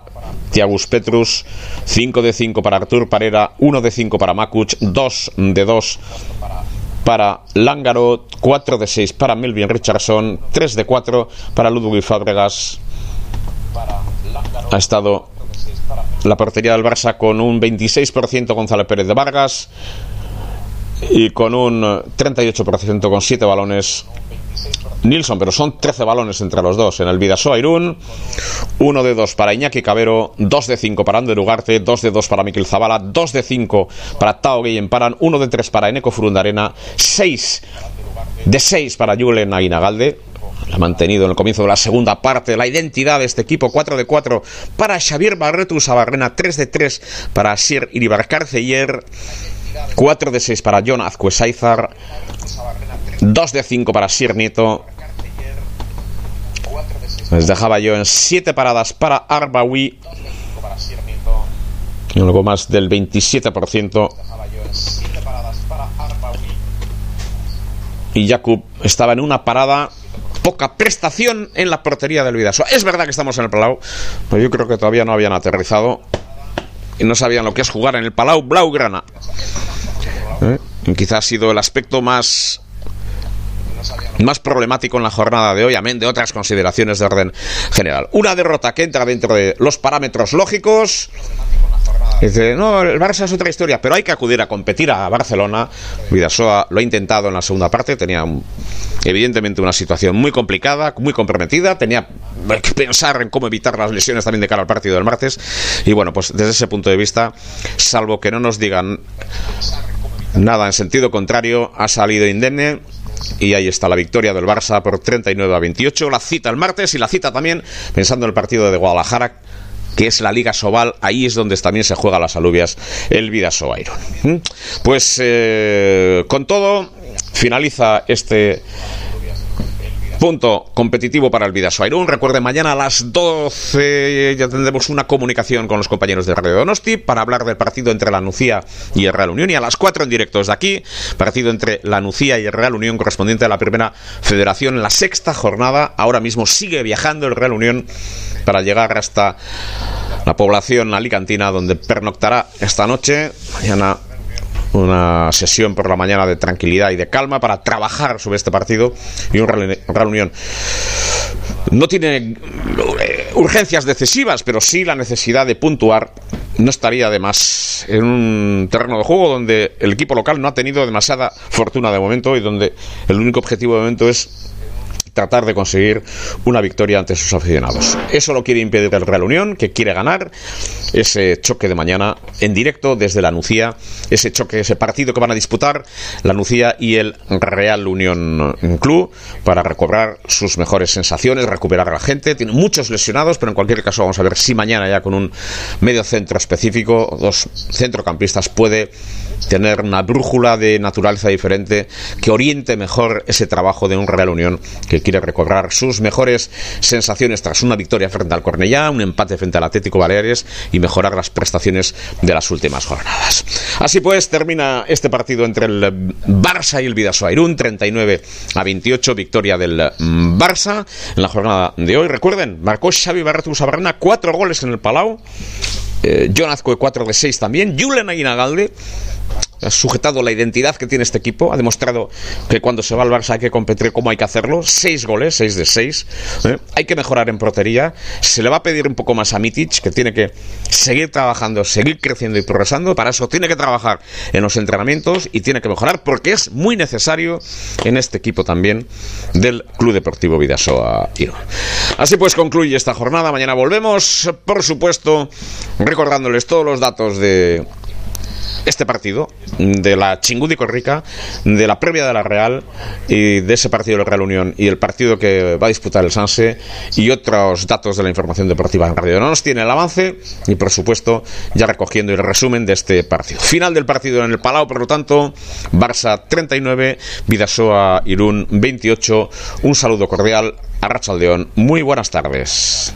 Tiagus Petrus, 5 de 5 para Artur Parera, 1 de 5 para Makuch, 2 de 2 para Lángaro, 4 de 6 para Melvin Richardson, 3 de 4 para Ludwig Fabregas, ha estado la portería del Barça con un 26% Gonzalo Pérez de Vargas y con un 38% con 7 balones Nilsson, pero son 13 balones entre los dos. En el Vidasoa Irún, 1 de 2 para Iñaki Cabero, 2 de 5 para Ander Ugarte, 2 de 2 para Miquel Zavala, 2 de 5 para Tao Guillem Paran, 1 de 3 para Eneco Furundarena, 6 de 6 para Julen Aguinagalde, ha mantenido en el comienzo de la segunda parte la identidad de este equipo. 4 de 4 para Xavier Barretu Sabarrena. 3 de 3 para Sir Iribar Carceller. 4 de 6 para John Azcuesaizar. 2 de 5 para Sir Nieto. Les dejaba yo en 7 paradas para Arbawi. Y algo más del 27%. Y Jakub estaba en una parada poca prestación en la portería del Vidasoa. Es verdad que estamos en el Palau, pero yo creo que todavía no habían aterrizado y no sabían lo que es jugar en el Palau Blaugrana. ¿Eh? Quizá ha sido el aspecto más más problemático en la jornada de hoy, amén de otras consideraciones de orden general. Una derrota que entra dentro de los parámetros lógicos. Dice, no, el Barça es otra historia, pero hay que acudir a competir a Barcelona. Vidasoa lo ha intentado en la segunda parte, tenía evidentemente una situación muy complicada, muy comprometida, tenía que pensar en cómo evitar las lesiones también de cara al partido del martes. Y bueno, pues desde ese punto de vista, salvo que no nos digan nada en sentido contrario, ha salido indemne y ahí está la victoria del Barça por 39 a 28. La cita el martes y la cita también pensando en el partido de Guadalajara que es la Liga Sobal, ahí es donde también se juega las alubias el Vidasoa. ¿Mm? Pues eh, con todo, finaliza este punto competitivo para el Vidasoa Irún. Recuerden, mañana a las 12 ya tendremos una comunicación con los compañeros de Radio Donosti para hablar del partido entre la Nucía y el Real Unión. Y a las 4 en directo desde aquí, partido entre la Nucía y el Real Unión correspondiente a la primera federación en la sexta jornada. Ahora mismo sigue viajando el Real Unión para llegar hasta la población alicantina donde pernoctará esta noche. Mañana una sesión por la mañana de tranquilidad y de calma para trabajar sobre este partido y un Real Unión. No tiene eh, urgencias decisivas, pero sí la necesidad de puntuar. No estaría además en un terreno de juego donde el equipo local no ha tenido demasiada fortuna de momento y donde el único objetivo de momento es tratar de conseguir una victoria ante sus aficionados. Eso lo quiere impedir el Real Unión, que quiere ganar ese choque de mañana en directo desde la Nucía, ese choque, ese partido que van a disputar la Nucía y el Real Unión Club para recobrar sus mejores sensaciones, recuperar a la gente. Tiene muchos lesionados, pero en cualquier caso vamos a ver si mañana ya con un medio centro específico, dos centrocampistas puede tener una brújula de naturaleza diferente que oriente mejor ese trabajo de un Real Unión que quiere recobrar sus mejores sensaciones tras una victoria frente al Cornellá, un empate frente al Atlético Baleares y mejorar las prestaciones de las últimas jornadas. Así pues, termina este partido entre el Barça y el Vidasoa Irún, 39 a 28, victoria del Barça en la jornada de hoy. Recuerden, marcó Xavi Barretu Sabarna cuatro goles en el Palau. Eh, Jonazco 4 de 6 también. Julen Aguinagalde sujetado la identidad que tiene este equipo, ha demostrado que cuando se va al Barça hay que competir como hay que hacerlo, seis goles, seis de seis, ¿eh? hay que mejorar en portería, se le va a pedir un poco más a Mitic, que tiene que seguir trabajando, seguir creciendo y progresando, para eso tiene que trabajar en los entrenamientos y tiene que mejorar porque es muy necesario en este equipo también del Club Deportivo Vidasoa Así pues concluye esta jornada, mañana volvemos, por supuesto, recordándoles todos los datos de este partido de la Chingudi Corrica, de la previa de la Real y de ese partido de la Real Unión y el partido que va a disputar el Sanse y otros datos de la información deportiva en Radio. No nos tiene el avance y por supuesto ya recogiendo el resumen de este partido. Final del partido en el Palau, por lo tanto, Barça 39, Vidasoa Irún 28. Un saludo cordial a Rachaldeón. Muy buenas tardes.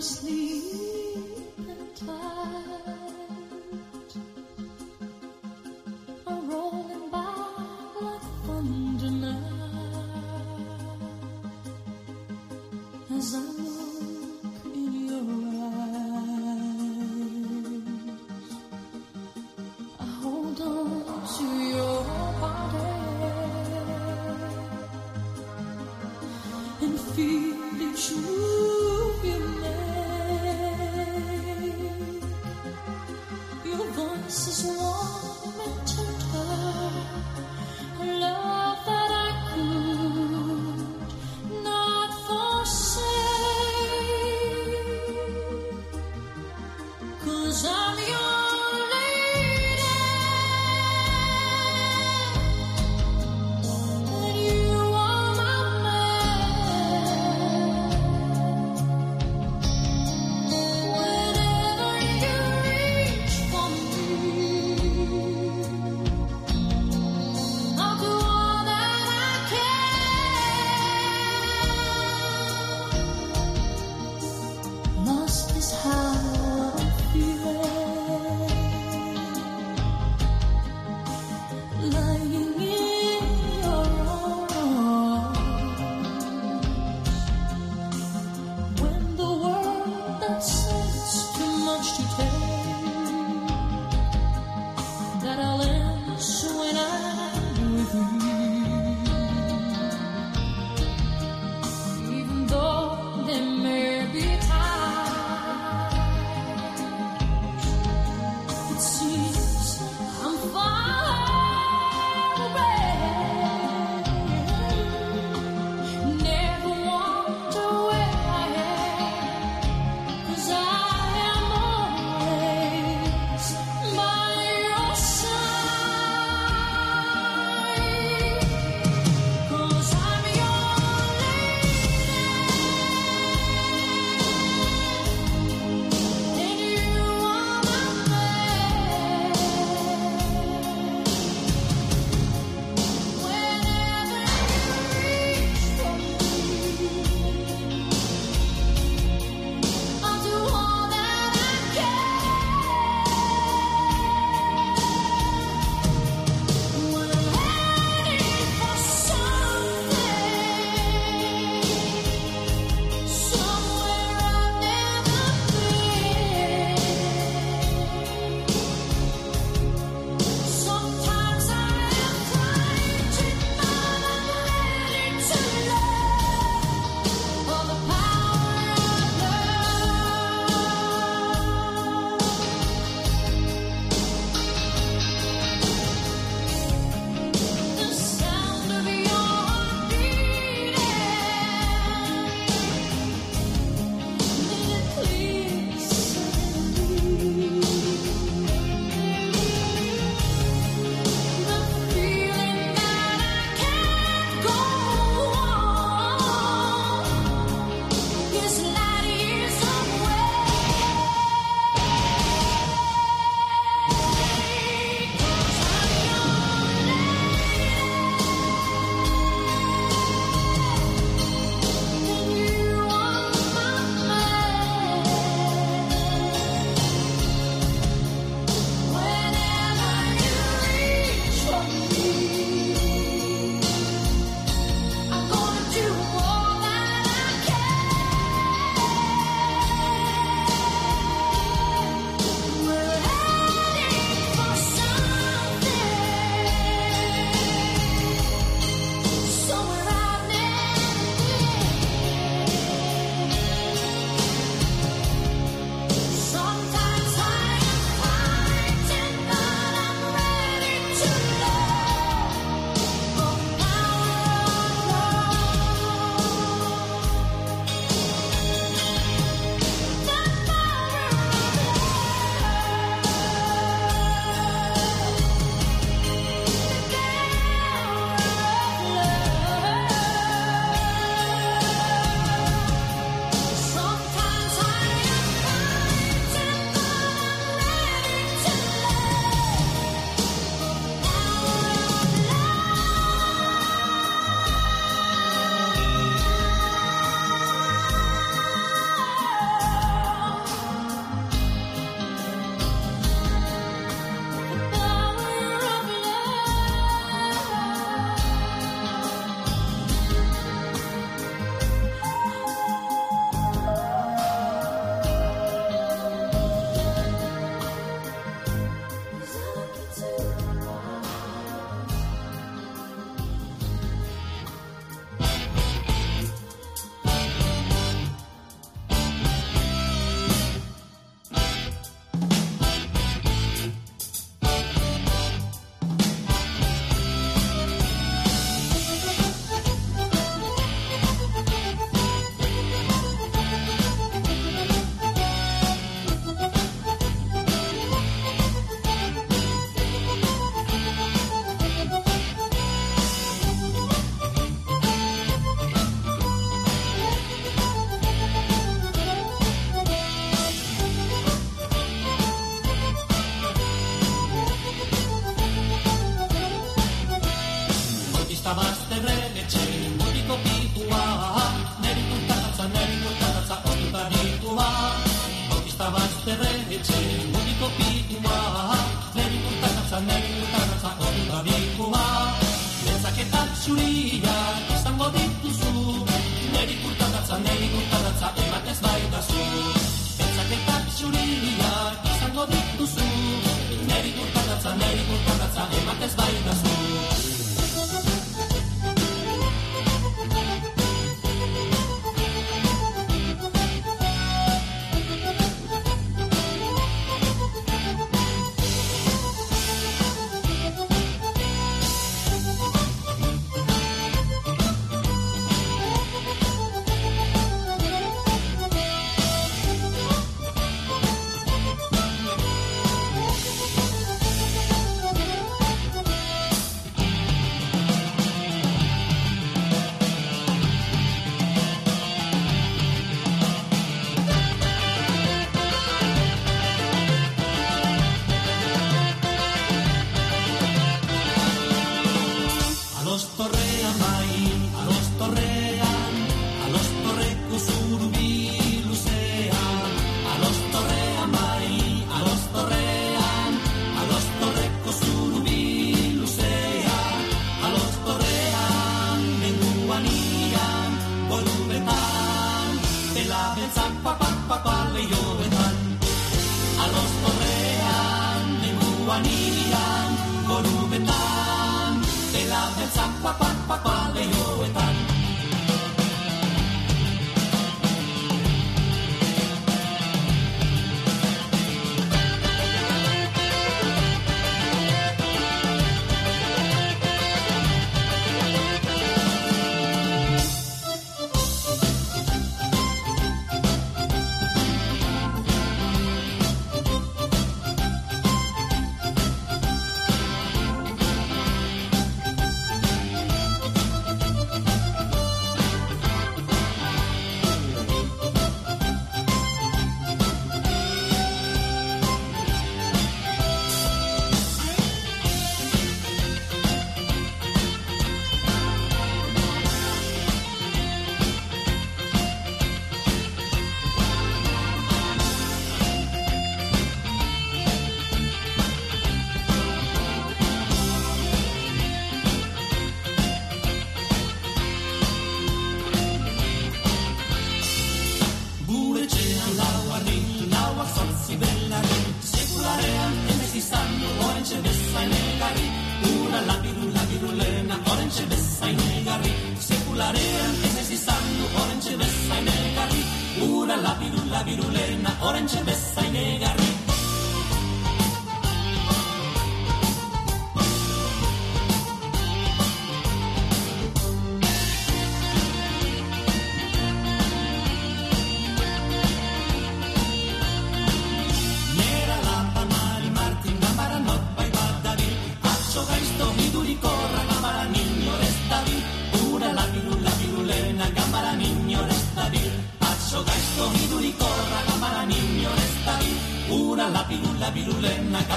sleep.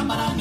Bambara.